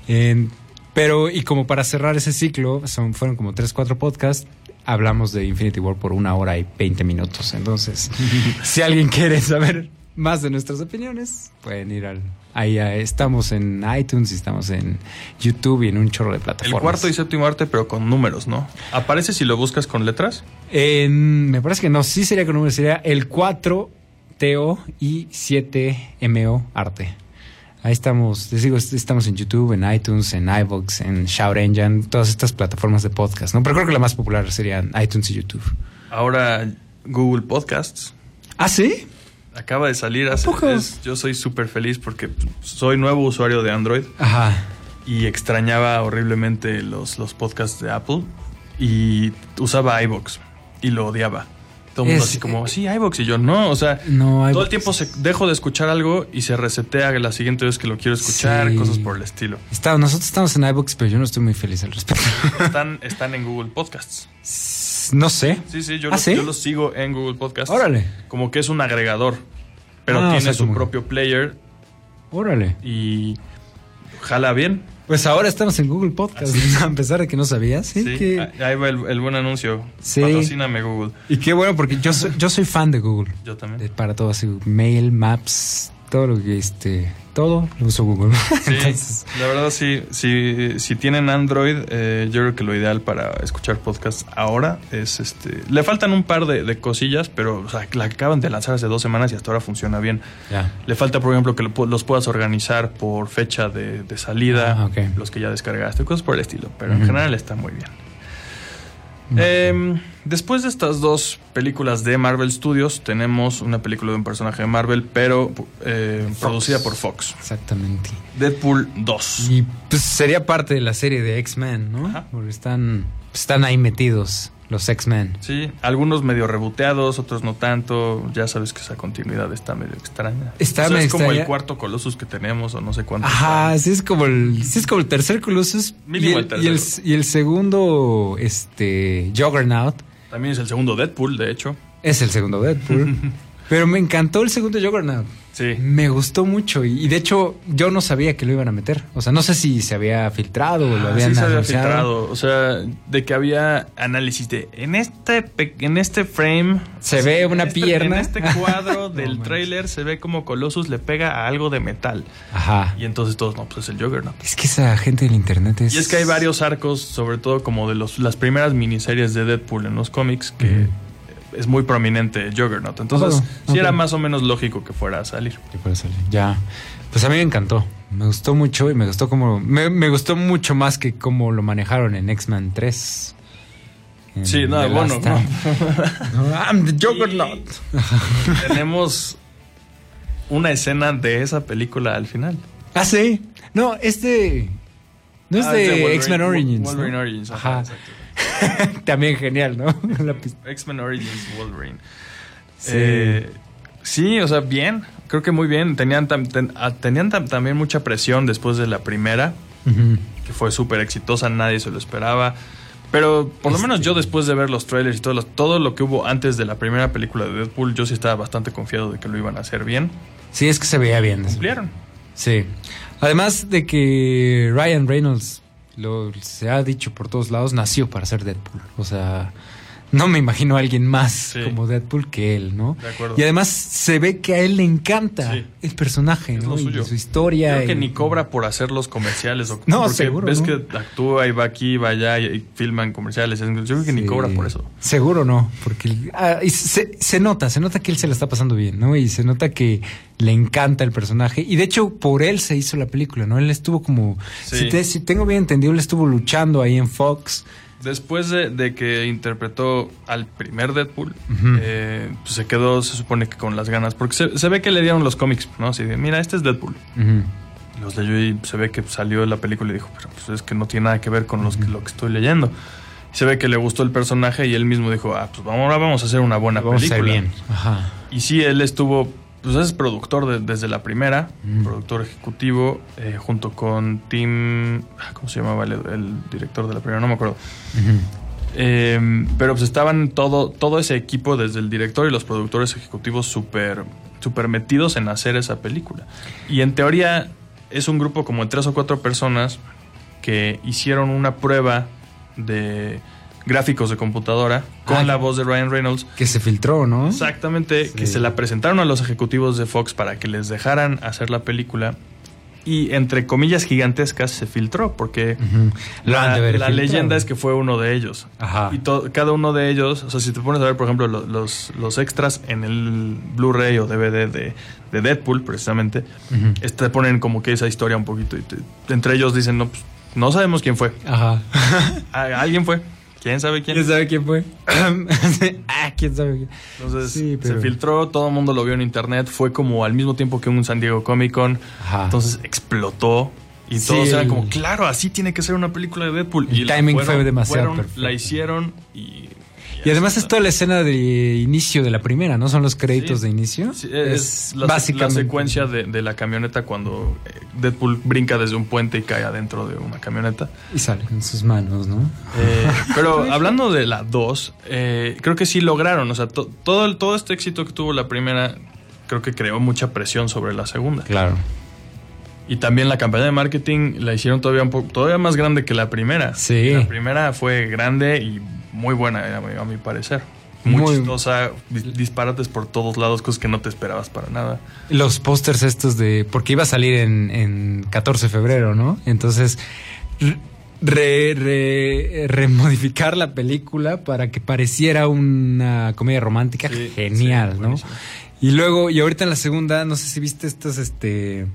En- pero, y como para cerrar ese ciclo, son, fueron como tres, cuatro podcasts. Hablamos de Infinity War por una hora y 20 minutos. Entonces, [laughs] si alguien quiere saber más de nuestras opiniones, pueden ir al. Ahí estamos en iTunes y estamos en YouTube y en un chorro de El plataformas. cuarto y séptimo arte, pero con números, ¿no? ¿Aparece si lo buscas con letras? En- me parece que no, sí sería con número, sería el 4 TO y 7 MO Arte. Ahí estamos, les digo, est- estamos en YouTube, en iTunes, en iVoox, en Shout Engine, todas estas plataformas de podcast, ¿no? Pero creo que la más popular serían iTunes y YouTube. Ahora Google Podcasts. ¿Ah, sí? Acaba de salir hace. es- yo soy súper feliz porque soy nuevo usuario de Android Ajá. y extrañaba horriblemente los, los podcasts de Apple y usaba iBox y lo odiaba. Todo el mundo así como, sí, iBox y yo no. O sea, No, todo el tiempo se, dejo de escuchar algo y se resetea la siguiente vez que lo quiero escuchar, Sí. cosas por el estilo. Está- nosotros estamos en iVoox, pero yo no estoy muy feliz al respecto. Están, están en Google Podcasts. [laughs] no sé. Sí, sí, yo, ¿Ah, sí? yo los sigo en Google Podcasts. Órale, Como que es un agregador, pero Ah, o tiene sea, su como- propio player órale. y jala bien. Pues ahora estamos en Google Podcast, [laughs] a pesar de que no sabías. Sí, Sí, que- ahí va el, el buen anuncio. Sí. Patrocíname Google. Y qué bueno, porque yo soy, yo soy fan de Google. Yo también. Para todo así, mail, maps, todo lo que este, todo lo uso Google. Sí, [laughs] Entonces, la verdad sí, si, si tienen Android, eh, yo creo que lo ideal para escuchar podcasts ahora es este... Le faltan un par de, de cosillas, pero o sea, la acaban de lanzar hace dos semanas y hasta ahora funciona bien. Le falta, por ejemplo, que los puedas organizar por fecha de, de salida, Ah, los que ya descargaste, cosas por el estilo, pero en general está muy bien. Em, después de estas dos películas de Marvel Studios, tenemos una película de un personaje de Marvel, pero eh, producida por Fox. Exactamente. Deadpool 2. Y pues sería parte de la serie de X-Men, ¿no? Ajá. Porque están, están ahí metidos los X-Men. Sí, algunos medio reboteados, otros no tanto. Ya sabes que esa continuidad está medio extraña. Está O sea, medio es como extraña. el cuarto Colossus que tenemos, o no sé cuántos. Ajá, hay. sí es como el, sí es como el tercer Colossus. Mínimo y, el, el tercero. y el- y el segundo, este, Juggernaut, También es el segundo Deadpool, de hecho. es el segundo Deadpool. [laughs] Pero me encantó el segundo Juggernaut. Sí. Me gustó mucho y, y de hecho yo no sabía que lo iban a meter. O sea, no sé si se había filtrado o lo Ah, habían sí se había filtrado. O sea, de que había análisis de en este en este frame Se ve en una este- pierna. En este cuadro [laughs] No del manches. tráiler se ve como Colossus le pega a algo de metal. Ajá. Y entonces todos, no, pues es el Juggernaut. Es que esa gente del internet es... Y es que hay varios arcos, sobre todo como de los, las primeras miniseries de Deadpool en los cómics, que. Es muy prominente Juggernaut. Entonces, Ah, sí era más o menos lógico que fuera a salir. Que puede salir. Ya. Pues a mí me encantó. Me gustó mucho y me gustó como... Me, me gustó mucho más que cómo lo manejaron en X-Men 3. En Sí, no, The bueno. [laughs] No, I'm the Juggernaut. Tenemos una escena de esa película al final. Ah, sí. No, este... No es Ah, de, Wolverine- X-Men Origins. ¿no? Wolverine Origins. Ajá. Ajá. exacto. [laughs] También genial, ¿no? [laughs] X-Men Origins Wolverine. Sí. Eh, sí, o sea, bien. Creo que muy bien. Tenían, tam- ten- ah, tenían tam- también mucha presión después de la primera, que fue súper exitosa, nadie se lo esperaba. Pero por lo menos Este- yo después de ver los trailers y todo lo, todo lo que hubo antes de la primera película de Deadpool, yo sí estaba bastante confiado de que lo iban a hacer bien. Sí, es que se veía bien. Cumplieron. Sí. Además de que Ryan Reynolds, lo, se ha dicho por todos lados, nació para ser Deadpool. O sea, no me imagino a alguien más Sí. como Deadpool que él, ¿no? De acuerdo. Y además se ve que a él le encanta Sí. el personaje, Es ¿no? lo Y su historia. Creo que y- ni cobra por hacer los comerciales. O, No, porque seguro, Ves ¿no? que actúa y va aquí, va allá y, y filman comerciales. Yo creo que ni cobra por eso. Seguro no, porque ah, y se, se nota, se nota que él se la está pasando bien, ¿no? Y se nota que le encanta el personaje. Y de hecho, por él se hizo la película, ¿no? Él estuvo como, Sí. si, te- si tengo bien entendido, él estuvo luchando ahí en Fox. Después de, de que interpretó al primer Deadpool, eh, pues se quedó, se supone que con las ganas. Porque se, se ve que le dieron los cómics, ¿no? Así de, mira, este es Deadpool. Los leyó y se ve que salió de la película y dijo, pero pues es que no tiene nada que ver con los que, lo que estoy leyendo. Se ve que le gustó el personaje y él mismo dijo, ah, pues ahora vamos a hacer una buena Vamos a película. bien. Ajá. Y sí, él estuvo, pues es productor de- desde la primera, Mm. productor ejecutivo, eh, junto con Tim, ah, ¿cómo se llamaba el, el director de la primera? No me acuerdo. Eh, pero pues estaban todo, todo ese equipo, desde el director y los productores ejecutivos, súper súper metidos en hacer esa película. Y en teoría es un grupo como de tres o cuatro personas que hicieron una prueba de gráficos de computadora con Ah. la voz de Ryan Reynolds. Que se filtró, ¿no? Exactamente, Sí. que se la presentaron a los ejecutivos de Fox para que les dejaran hacer la película. Y entre comillas gigantescas se filtró, porque la, leyenda es que fue uno de ellos. Ajá. Y cada uno de ellos, o sea, si te pones a ver, por ejemplo, lo- los, los extras en el Blu-ray o DVD de, de Deadpool, precisamente, te ponen como que esa historia un poquito. Y te- entre ellos dicen, no, pues, no sabemos quién fue. Ajá. [laughs] Alguien fue. ¿Quién sabe quién? ¿Quién sabe quién fue? [laughs] ah, quién sabe quién. Entonces Sí, pero- se filtró, todo el mundo lo vio en internet, fue como al mismo tiempo que un San Diego Comic Con, Ajá. entonces explotó y Sí, todos eran el- como, claro, así tiene que ser una película de Deadpool. El y la timing fue demasiado fueron. La hicieron y... Y además es toda la escena de inicio de la primera, ¿no? Son los créditos Sí. de inicio. Sí, es, la, la secuencia de, de la camioneta cuando eh, Deadpool brinca desde un puente y cae adentro de una camioneta. Y sale en sus manos, ¿no? Eh, [laughs] pero hablando de la 2, eh, creo que sí lograron. O sea, to- todo, el- todo este éxito que tuvo la primera, creo que creó mucha presión sobre la segunda. Claro. Y también la campaña de marketing la hicieron todavía un poco, todavía más grande que la primera. Sí. La primera fue grande y muy buena, a mi, a mi parecer. muy, Muy- chistosa, dis- disparates por todos lados, cosas que no te esperabas para nada. Los pósters estos de. Porque iba a salir en, en 14 de febrero, ¿no? Entonces. Re, re- remodificar la película para que pareciera una comedia romántica Sí, genial, sí, ¿no? Y luego, y ahorita en la segunda, no sé si viste estos, este.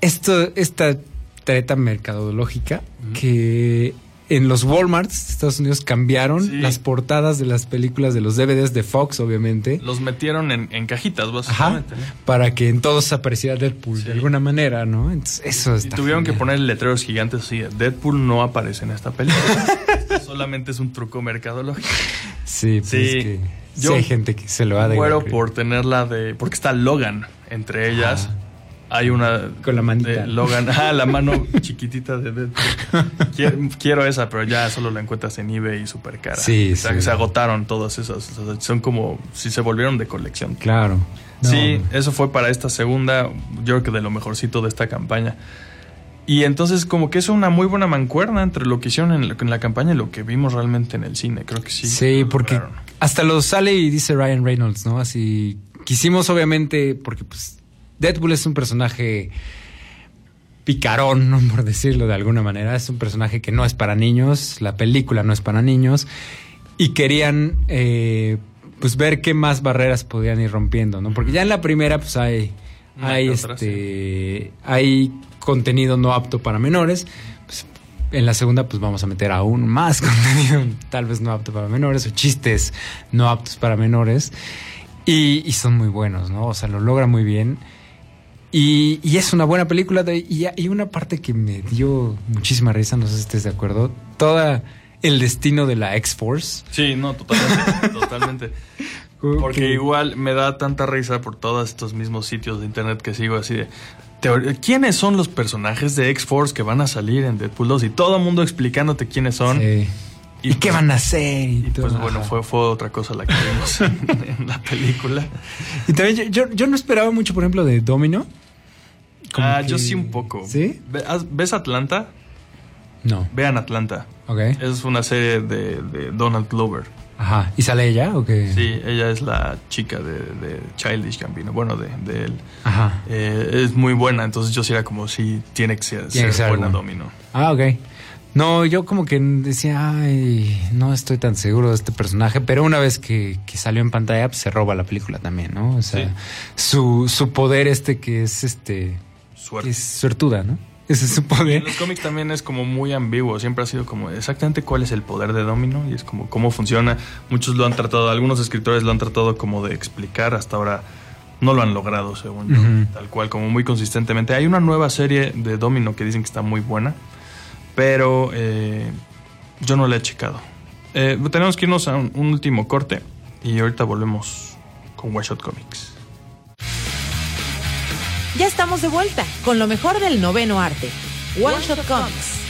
Esto, esta treta mercadológica que en los Walmarts de Estados Unidos cambiaron Sí. las portadas de las películas de los DVDs de Fox, obviamente. Los metieron en, en cajitas, Ajá. básicamente. ¿no? Para que en todos apareciera Deadpool Sí. de alguna manera, ¿no? Entonces, eso Y está. tuvieron que poner letreros gigantes así. Deadpool no aparece en esta película. [laughs] Solamente es un truco mercadológico. Sí, pues Sí. es que sí Yo hay gente que se lo ha de. Muero por tenerla de. Porque está Logan entre ellas. Ajá. Hay una. Con la manita. de Logan. [laughs] Ah, la mano chiquitita de Deadpool. Quiero, quiero esa, pero ya solo la encuentras en eBay y súper cara. Sí, O sea, sí. que se agotaron todas esas. o sea, son como si se volvieron de colección. Claro. No, Sí, eso fue para esta segunda, yo creo que de lo mejorcito de esta campaña. Y entonces como que es una muy buena mancuerna entre lo que hicieron en la, en la campaña y lo que vimos realmente en el cine, creo que sí. Sí, porque lograron. hasta lo sale y dice Ryan Reynolds, ¿no? Así quisimos obviamente, porque pues Deadpool es un personaje picarón, ¿no? por decirlo de alguna manera, es un personaje que no es para niños, la película no es para niños, y querían eh, pues ver qué más barreras podían ir rompiendo, ¿no? Porque ya en la primera pues hay, hay este, hay contenido no apto para menores, pues, en la segunda, pues vamos a meter aún más [laughs] contenido, tal vez no apto para menores, o chistes no aptos para menores. Y, y son muy buenos, ¿no? O sea, lo logra muy bien. Y, y es una buena película. de- y, y una parte que me dio muchísima risa, no sé si estés de acuerdo. Toda el destino de la X-Force. Sí, no, totalmente, [laughs] totalmente. Porque Que- igual me da tanta risa por todos estos mismos sitios de internet que sigo así de... ¿Quiénes son los personajes de X-Force que van a salir en Deadpool 2? Y todo el mundo explicándote quiénes son. Sí. ¿Y, qué van a hacer? Y, Y todo. pues bueno, fue, fue otra cosa la que vimos en, [laughs] en la película. Y también yo, yo, yo no esperaba mucho, por ejemplo, de Domino. Como Ah, que- yo sí un poco. ¿Sí? ¿Ves Atlanta? No. Vean Atlanta. Ok. Es una serie de, de Donald Glover. Ajá. ¿Y sale ella o qué? Sí, ella es la chica de, de Childish Gambino, bueno, de, de él. Ajá. Eh, es muy buena, entonces yo sí era como, sí, tiene que ser, Tiene que ser ser buena algo. Domino. Ah, ok. No, yo como que decía, ay, no estoy tan seguro de este personaje, pero una vez que, que salió en pantalla, pues se roba la película también, ¿no? O sea, Sí. su, su poder este que es este, que Suerte. es suertuda, ¿no? Ese es su En poder. los cómics también es como muy ambiguo, siempre ha sido como exactamente cuál es el poder de Domino y es como cómo funciona. Muchos lo han tratado, algunos escritores lo han tratado como de explicar, hasta ahora no lo han logrado, según yo, tal cual, como muy consistentemente. Hay una nueva serie de Domino que dicen que está muy buena, pero eh, yo no la he checado. Eh, tenemos que irnos a un, último corte y ahorita volvemos con One Shot Comics. Ya estamos de vuelta con lo mejor del noveno arte. One Shot Comics.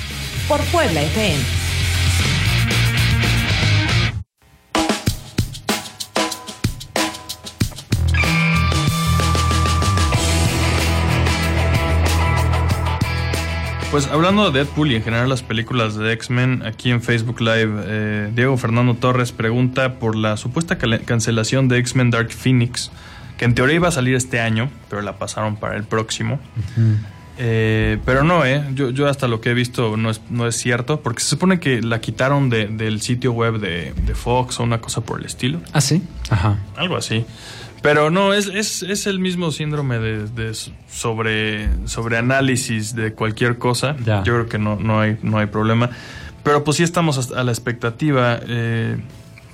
Por Puebla FM. Pues hablando de Deadpool y en general las películas de X-Men, aquí en Facebook Live, eh, Diego Fernando Torres pregunta por la supuesta cancelación de X-Men Dark Phoenix, que en teoría iba a salir este año, pero la pasaron para el próximo. Eh, pero no, eh. Yo, yo hasta lo que he visto no es, no es cierto, porque se supone que la quitaron de- del sitio web de, de Fox o una cosa por el estilo. Ah, sí. Ajá. Algo así. Pero no, es, es, es el mismo síndrome de, de sobre, sobre análisis de cualquier cosa. Ya. Yo creo que no, no, hay, no hay problema. Pero pues sí estamos a la expectativa. eh,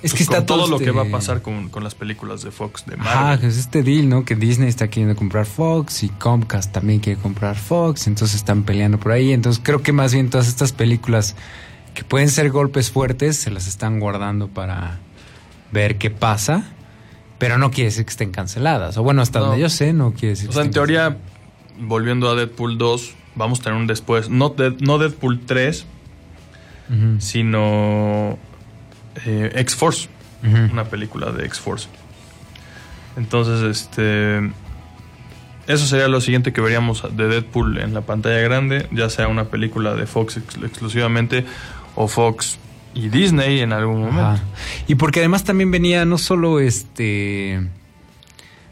Es pues, que está con todo todo lo este- que va a pasar con, con las películas de Fox, de Marvel. que es este deal, ¿no? Que Disney está queriendo comprar Fox y Comcast también quiere comprar Fox, entonces están peleando por ahí. Entonces creo que más bien todas estas películas que pueden ser golpes fuertes se las están guardando para ver qué pasa, pero no quiere decir que estén canceladas. O bueno, hasta No. donde yo sé, no quiere decir O que sea, en teoría, volviendo a Deadpool 2, vamos a tener un después. No, Dead- no Deadpool 3, canceladas. sino eh, X-Force. Una película de X-Force. Entonces, este. Eso sería lo siguiente que veríamos de Deadpool en la pantalla grande, ya sea una película de Fox ex- exclusivamente o Fox y Disney en algún momento. Ajá. Y porque además también venía no solo este.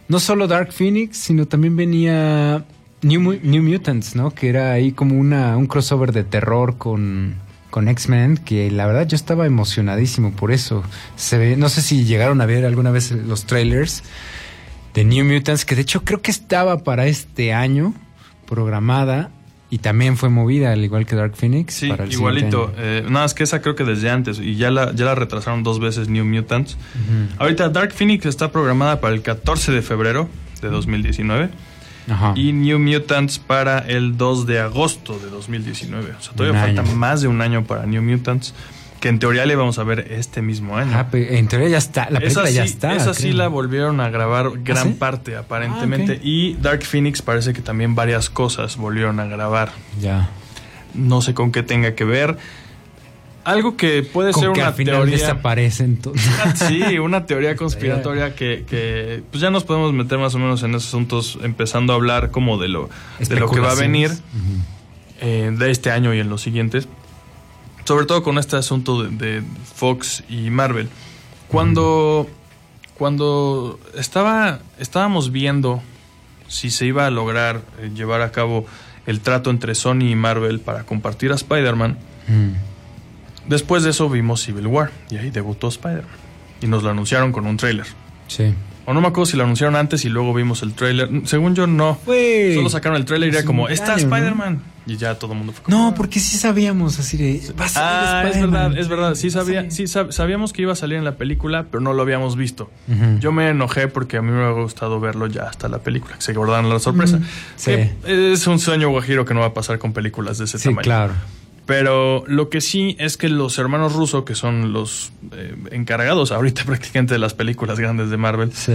No solo Dark Phoenix, sino también venía New, New Mutants, ¿no? Que era ahí como una, un crossover de terror con, con X-Men, que la verdad yo estaba emocionadísimo por eso. Se ve, no sé si llegaron a ver alguna vez los trailers de New Mutants, que de hecho creo que estaba para este año programada y también fue movida, al igual que Dark Phoenix. Sí, para el igualito. Eh, nada más que esa creo que desde antes. Y ya la, ya la retrasaron dos veces New Mutants. Ujú. Ahorita Dark Phoenix está programada para el 14 de febrero de 2019. Ajá. Y New Mutants para el 2 de agosto de 2019. O sea, todavía Un falta año. más de un año para New Mutants. Que en teoría le vamos a ver este mismo año. Ah, pe- en teoría ya está, la película ya sí, está. esa sí creo. la volvieron a grabar gran sí? parte, aparentemente. Ah, ok. Y Dark Phoenix parece que también varias cosas volvieron a grabar. Ya. No sé con qué tenga que ver. Algo que puede Con ser que una al final teoría. desaparecen. [laughs] Sí, una teoría conspiratoria que, que, pues ya nos podemos meter más o menos en esos asuntos, empezando a hablar como de lo, de lo que va a venir eh, de este año y en los siguientes. Sobre todo con este asunto de, de Fox y Marvel. Cuando, cuando estaba, estábamos viendo si se iba a lograr eh, llevar a cabo el trato entre Sony y Marvel para compartir a Spider-Man. Mm. después de eso vimos Civil War y ahí debutó Spider-Man. Y nos lo anunciaron con un tráiler. Sí. O no me acuerdo si lo anunciaron antes y luego vimos el tráiler. Según yo, no. Solo sacaron el tráiler y era Es como, está. Spider-Man. Y ya todo el mundo fue como, No, porque sí sabíamos así de. Va a Ah, es verdad, es verdad. Sí, sabía, Sí. sí sab- sabíamos que iba a salir en la película, pero no lo habíamos visto. Yo me enojé porque a mí me hubiera gustado verlo ya hasta la película, que se guardaron la sorpresa. Sí. Que Es un sueño guajiro que no va a pasar con películas de ese Sí, tamaño. claro. Pero lo que sí es que los hermanos rusos, que son los eh, encargados ahorita [laughs] prácticamente de las películas grandes de Marvel, Sí.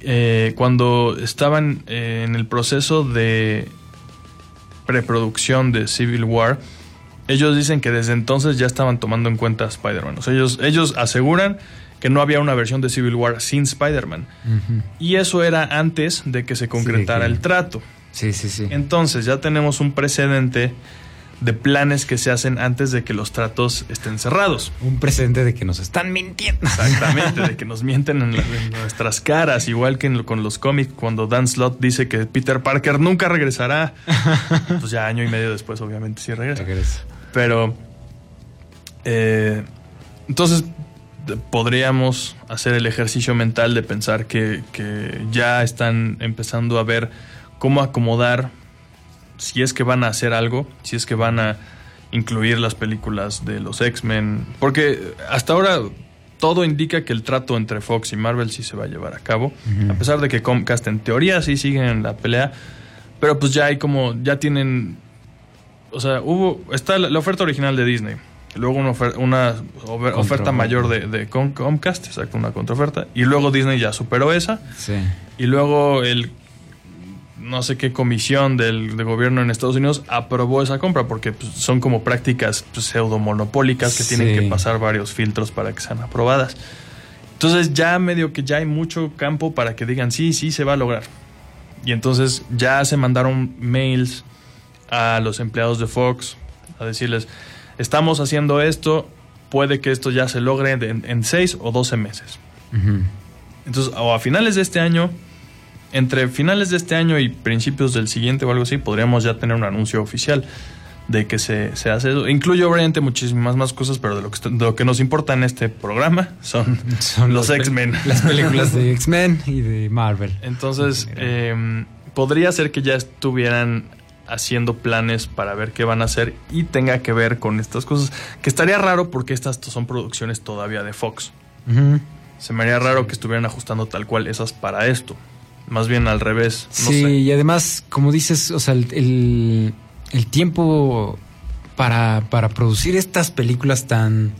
eh, cuando estaban eh, en el proceso de preproducción de Civil War, ellos dicen que desde entonces ya estaban tomando en cuenta a Spider-Man. O sea, ellos, ellos aseguran que no había una versión de Civil War sin Spider-Man. Y eso era antes de que se concretara el trato. Sí, sí, sí. Entonces ya tenemos un precedente de planes que se hacen antes de que los tratos estén cerrados. Un precedente de que nos están mintiendo. Exactamente, de [laughs] que nos mienten en, la- en nuestras caras, igual que en con los cómics, cuando Dan Slott dice que Peter Parker nunca regresará. Pues ya año y medio después, obviamente, sí regresa. Regresa. Pero, eh, entonces, podríamos hacer el ejercicio mental de pensar que, que ya están empezando a ver cómo acomodar, si es que van a hacer algo, si es que van a incluir las películas de los X-Men, porque hasta ahora todo indica que el trato entre Fox y Marvel sí se va a llevar a cabo, a pesar de que Comcast en teoría sí siguen en la pelea, pero pues ya hay como, ya tienen o sea, hubo, está la, la oferta original de Disney. Luego una, ofer- una oferta mayor de, de Com- Comcast, exacto, una contraoferta. Y luego Disney ya superó esa. Sí. Y luego el no sé qué comisión del, de gobierno en Estados Unidos aprobó esa compra porque pues, son como prácticas pues, pseudomonopólicas que tienen que pasar varios filtros para que sean aprobadas. Entonces ya medio que ya hay mucho campo para que digan sí, sí se va a lograr. Y entonces ya se mandaron mails a los empleados de Fox a decirles, estamos haciendo esto, puede que esto ya se logre en, en 6 o 12 meses. Entonces, o a finales de este año, entre finales de este año y principios del siguiente o algo así, podríamos ya tener un anuncio oficial de que se, se hace eso. Incluye obviamente muchísimas más cosas, pero de lo que, de lo que nos importa en este programa son, [laughs] Son los X-Men. Las películas de [laughs] X-Men y de Marvel. Entonces, eh, podría ser que ya estuvieran haciendo planes para ver qué van a hacer y tenga que ver con estas cosas. Que estaría raro porque estas son producciones todavía de Fox. Se me haría raro que estuvieran ajustando tal cual esas para esto. Más bien al revés. No sí, sé. y además, como dices, o sea, el, el- el tiempo para, para producir estas películas tan,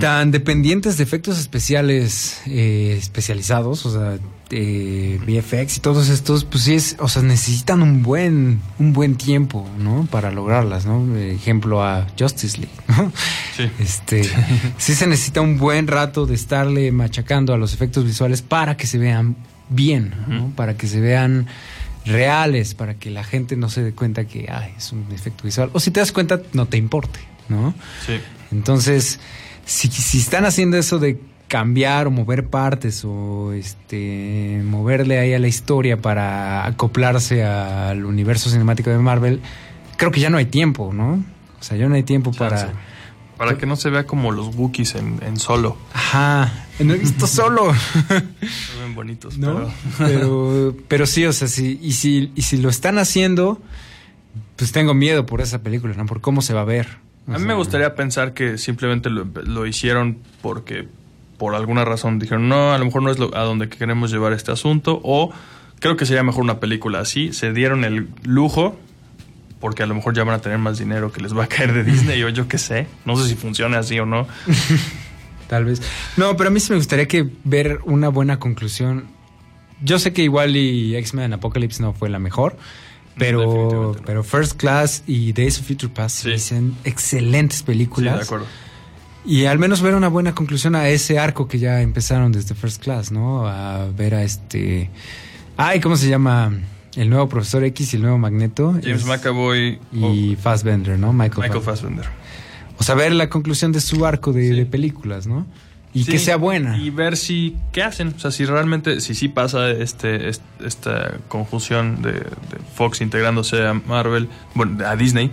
tan dependientes de efectos especiales eh, especializados, o sea, eh, VFX y todos estos, pues sí es, o sea, necesitan un buen, un buen tiempo, ¿no? Para lograrlas, ¿no? Ejemplo a Justice League, ¿no? Sí. Este, [laughs] sí se necesita un buen rato de estarle machacando a los efectos visuales para que se vean bien, ¿no? Para que se vean reales, para que la gente no se dé cuenta que ay, es un efecto visual. O si te das cuenta, no te importe, ¿no? Sí. Entonces, si, si están haciendo eso de cambiar o mover partes o este moverle ahí a la historia para acoplarse al universo cinemático de Marvel, creo que ya no hay tiempo, ¿no? O sea, ya no hay tiempo. Chance. Para que no se vea como los Wookiees en, en solo. Ajá, no he visto [laughs] solo. Se ven bonitos, ¿no? pero... Pero, pero sí, o sea, sí, y si, y si lo están haciendo, pues tengo miedo por esa película, ¿no? Por cómo se va a ver. O A mí me gustaría pensar que simplemente lo, lo hicieron porque por alguna razón dijeron, no, a lo mejor no es lo- a donde queremos llevar este asunto, o creo que sería mejor una película así, se dieron el lujo, porque a lo mejor ya van a tener más dinero que les va a caer de Disney, o yo qué sé, no sé si funciona así o no. [laughs] Tal vez. No, pero a mí sí me gustaría que ver una buena conclusión. Yo sé que igual y X-Men Apocalypse no fue la mejor, pero, no. pero First Class y Days of Future Past Sí. dicen excelentes Sí, películas. de acuerdo. Y al menos ver una buena conclusión a ese arco que ya empezaron desde First Class, ¿no? A ver a este... Ay, ¿cómo se llama? El nuevo Profesor X y el nuevo Magneto. James Es- McAvoy Y Fassbender, ¿no? Michael, Michael Fassbender. O sea, ver la conclusión de su arco de, Sí. de películas, ¿no? Y Sí, que sea buena. Y ver si, ¿qué hacen? O sea, si realmente, si sí pasa este, est- esta confusión de, de Fox integrándose a Marvel, bueno, a Disney,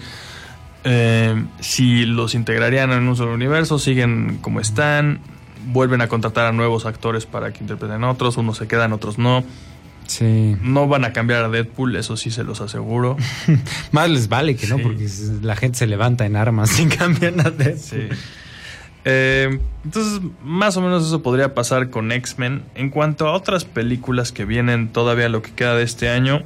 eh, si los integrarían en un solo universo, siguen como están, vuelven a contratar a nuevos actores para que interpreten a otros, unos se quedan, otros no. Sí. No van a cambiar a Deadpool, eso sí se los aseguro. [laughs] Más les vale que no, porque la gente se levanta en armas sin cambiar nada. Sí. Eh, entonces, más o menos eso podría pasar con X-Men. En cuanto a otras películas que vienen todavía lo que queda de este año,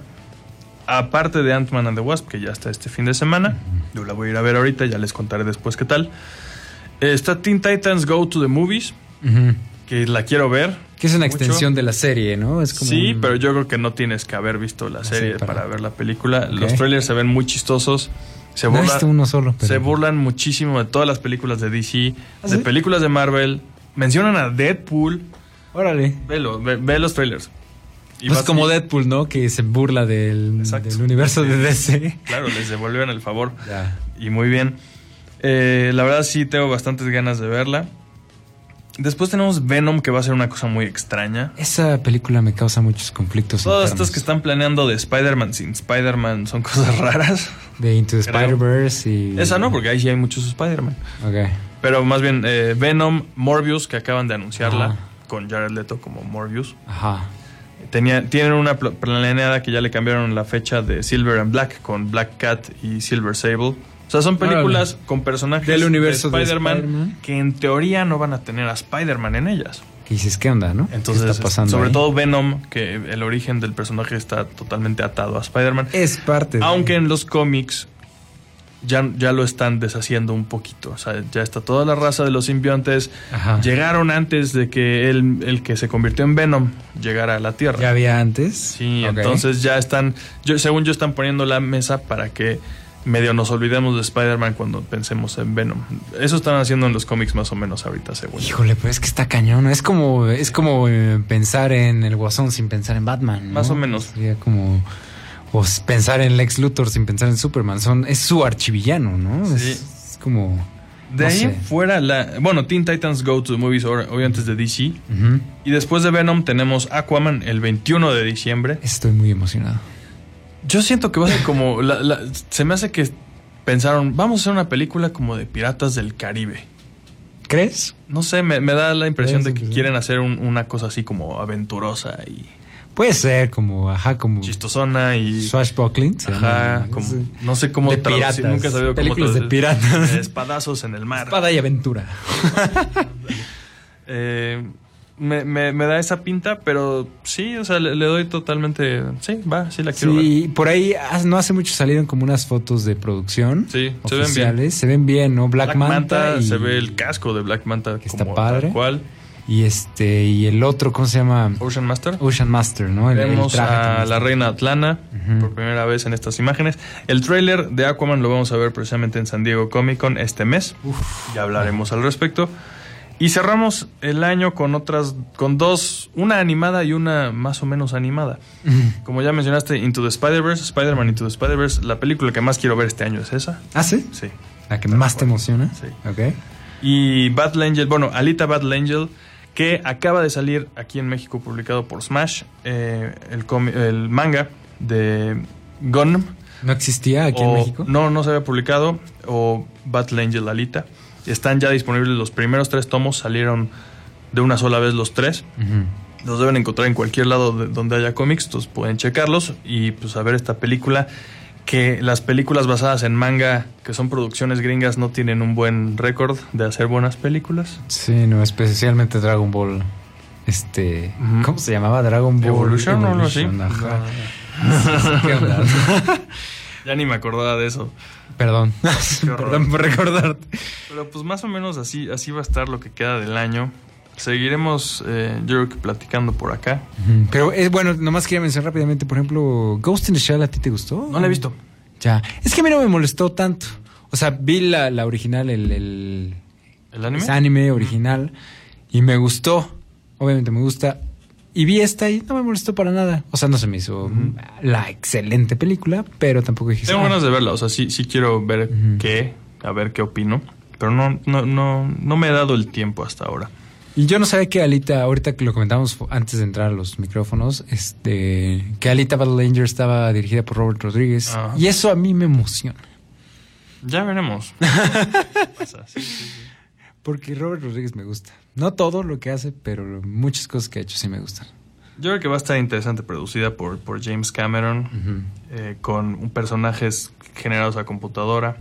aparte de Ant-Man and the Wasp, que ya está este fin de semana, yo la voy a ir a ver ahorita, ya les contaré después qué tal. Eh, está Teen Titans Go to the Movies. Que la quiero ver. Que es una Mucho. extensión de la serie, ¿no? Es como Sí, un- pero yo creo que no tienes que haber visto la serie serie para- para... ver la película. Ok. Los trailers se ven muy chistosos. Se No he burla- visto uno solo. pero- se burlan muchísimo de todas las películas de DC, ¿Ah, de sí? películas de Marvel. Mencionan a Deadpool. Órale. Velo, ve, ve los trailers. Y No es vas- como Deadpool, ¿no? Que se burla del, del universo de DC. Claro, les devolvieron el favor. Ya. Y muy bien. Eh, la verdad sí tengo bastantes ganas de verla. Después tenemos Venom, que va a ser una cosa muy extraña. Esa película me causa muchos conflictos. Todas internos. estas que están planeando de Spider-Man sin Spider-Man son cosas [laughs] raras. De Into the. Spider-Verse y... Esa no, porque ahí sí hay muchos Spider-Man. Ok. Pero más bien eh, Venom, Morbius, que acaban de anunciarla con Jared Leto como Morbius. Ajá. Tenía, tienen una pl- planeada que ya le cambiaron la fecha de Silver and Black con Black Cat y Silver Sable. O sea, son películas con personajes Del universo de Spider-Man que en teoría no van a tener a Spider-Man en ellas. ¿Qué dices? ¿Qué onda, no? Entonces, ¿Qué está pasando sobre ahí? todo Venom, que el origen del personaje está totalmente atado a Spider-Man. Es parte de... Aunque en los cómics ya, ya lo están deshaciendo un poquito. O sea, ya está toda la raza de los simbiontes. Ajá. Llegaron antes de que el, el que se convirtió en Venom llegara a la Tierra. ¿Ya había antes? Sí, entonces ya están, yo, según yo están poniendo la mesa para que medio nos olvidemos de Spider-Man cuando pensemos en Venom. Eso están haciendo en los cómics más o menos ahorita, según. Híjole, pero es que está cañón. Es como, es como eh, pensar en el Guasón sin pensar en Batman. ¿no? Más o menos. Sería como o pensar en Lex Luthor sin pensar en Superman. Son, es su archivillano, ¿no? Sí. Es, es como. De no ahí sé. fuera, la, bueno, Teen Titans Go to the Movies, hoy antes de DC. Ujú. Y después de Venom tenemos Aquaman el 21 de diciembre. Estoy muy emocionado. Yo siento que va a ser como, la- la- se me hace que pensaron, vamos a hacer una película como de Piratas del Caribe. ¿Crees? No sé, me, me da la impresión de que quieren hacer un- una cosa así como aventurosa y Puede ser como, ajá, como chistosona y... Swashbuckling. Ajá, como- sí. no sé cómo De piratas. nunca he sabido cómo Películas de piratas. [laughs] Espadazos en el mar. Espada y aventura. [laughs] Eh, me, me- me da esa pinta, pero sí, o sea, le, le doy totalmente... Sí, va, sí la quiero ver. Sí, por ahí ah, no hace mucho salieron como unas fotos de producción. Sí, se ven bien. oficiales. Se ven bien, ¿no? Black, Black, Manta. Manta, y, se ve el casco de Black Manta que está padre. tal cual. Y este, y el otro, ¿cómo se llama? Ocean Master. Ocean Master, ¿no? El, el Vemos traje a la reina Atlana por primera vez en estas imágenes. El tráiler de Aquaman lo vamos a ver precisamente en San Diego Comic Con este mes. Ya hablaremos al respecto. Y cerramos el año con otras, con dos, una animada y una más o menos animada. Como ya mencionaste, Into the Spider-Verse, Spider-Man Into the Spider-Verse, la película que más quiero ver este año es esa. ¿Ah, sí? Sí. La que más te emociona. Sí. Ok. Y Battle Angel, bueno, Alita Battle Angel, que acaba de salir aquí en México publicado por Smash, eh, el, el manga de Gundam. ¿No existía aquí en México? No, no se había publicado. O Battle Angel Alita. Están ya disponibles los primeros tres tomos. Salieron de una sola vez los tres. Los deben encontrar en cualquier lado de- donde haya cómics. Entonces pueden checarlos y pues a ver esta película. Que las películas basadas en manga, que son producciones gringas, no tienen un buen récord de hacer buenas películas. Sí, no, especialmente Dragon Ball. Este. ¿cómo se llamaba? Dragon Ball Evolution o algo así. Evolution, ajá. [laughs] ¿Qué onda? [laughs] Ya ni me acordaba de eso. Perdón. [laughs] Perdón por recordarte. Pero pues más o menos así, así va a estar lo que queda del año. Seguiremos, eh, yo creo que platicando por acá. Pero eh, bueno, nomás quería mencionar rápidamente, por ejemplo, Ghost in the Shell, ¿a ti te gustó? No la he visto. Ya. Es que a mí no me molestó tanto. O sea, vi la, la original, el, el ¿El anime? es anime original, y me gustó. Obviamente me gusta. Y vi esta y no me molestó para nada. O sea, no se me hizo la excelente película, pero tampoco dije Tengo "Ah". ganas de verla, o sea, sí, sí quiero ver qué, a ver qué opino. Pero no, no, no, no me he dado el tiempo hasta ahora. Y yo no sabía que Alita, ahorita que lo comentamos antes de entrar a los micrófonos, este, que Alita Battle Angel estaba dirigida por Robert Rodríguez. Ah. Y eso a mí me emociona. Ya veremos. [laughs] ¿Qué pasa? Sí, sí, sí. Porque Robert Rodríguez me gusta. No todo lo que hace, pero muchas cosas que ha hecho sí me gustan. Yo creo que va a estar interesante, producida por, por James Cameron, eh, con un personajes generados a computadora.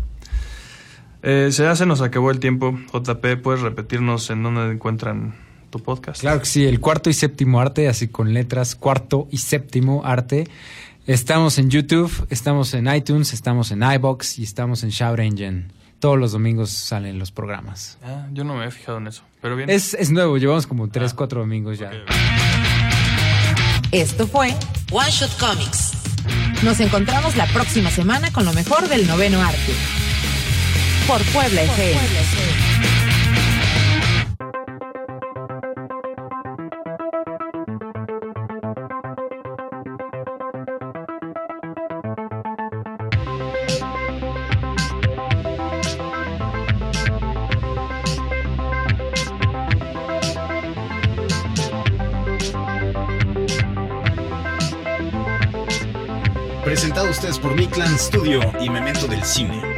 Eh, se hace, nos acabó el tiempo. JP, ¿puedes repetirnos en dónde encuentran tu podcast? Claro que sí, el cuarto y séptimo arte, así con letras, cuarto y séptimo arte. Estamos en YouTube, estamos en iTunes, estamos en iBox y estamos en Shout Engine. Todos los domingos salen los programas. Ah, yo no me he fijado en eso. Pero bien. Es, es nuevo, llevamos como tres, Ah. cuatro domingos ya. Esto fue One Shot Comics. Nos encontramos la próxima semana con lo mejor del noveno arte. Por Puebla FM. Presentado a por Mi Clan Studio y Memento del Cine.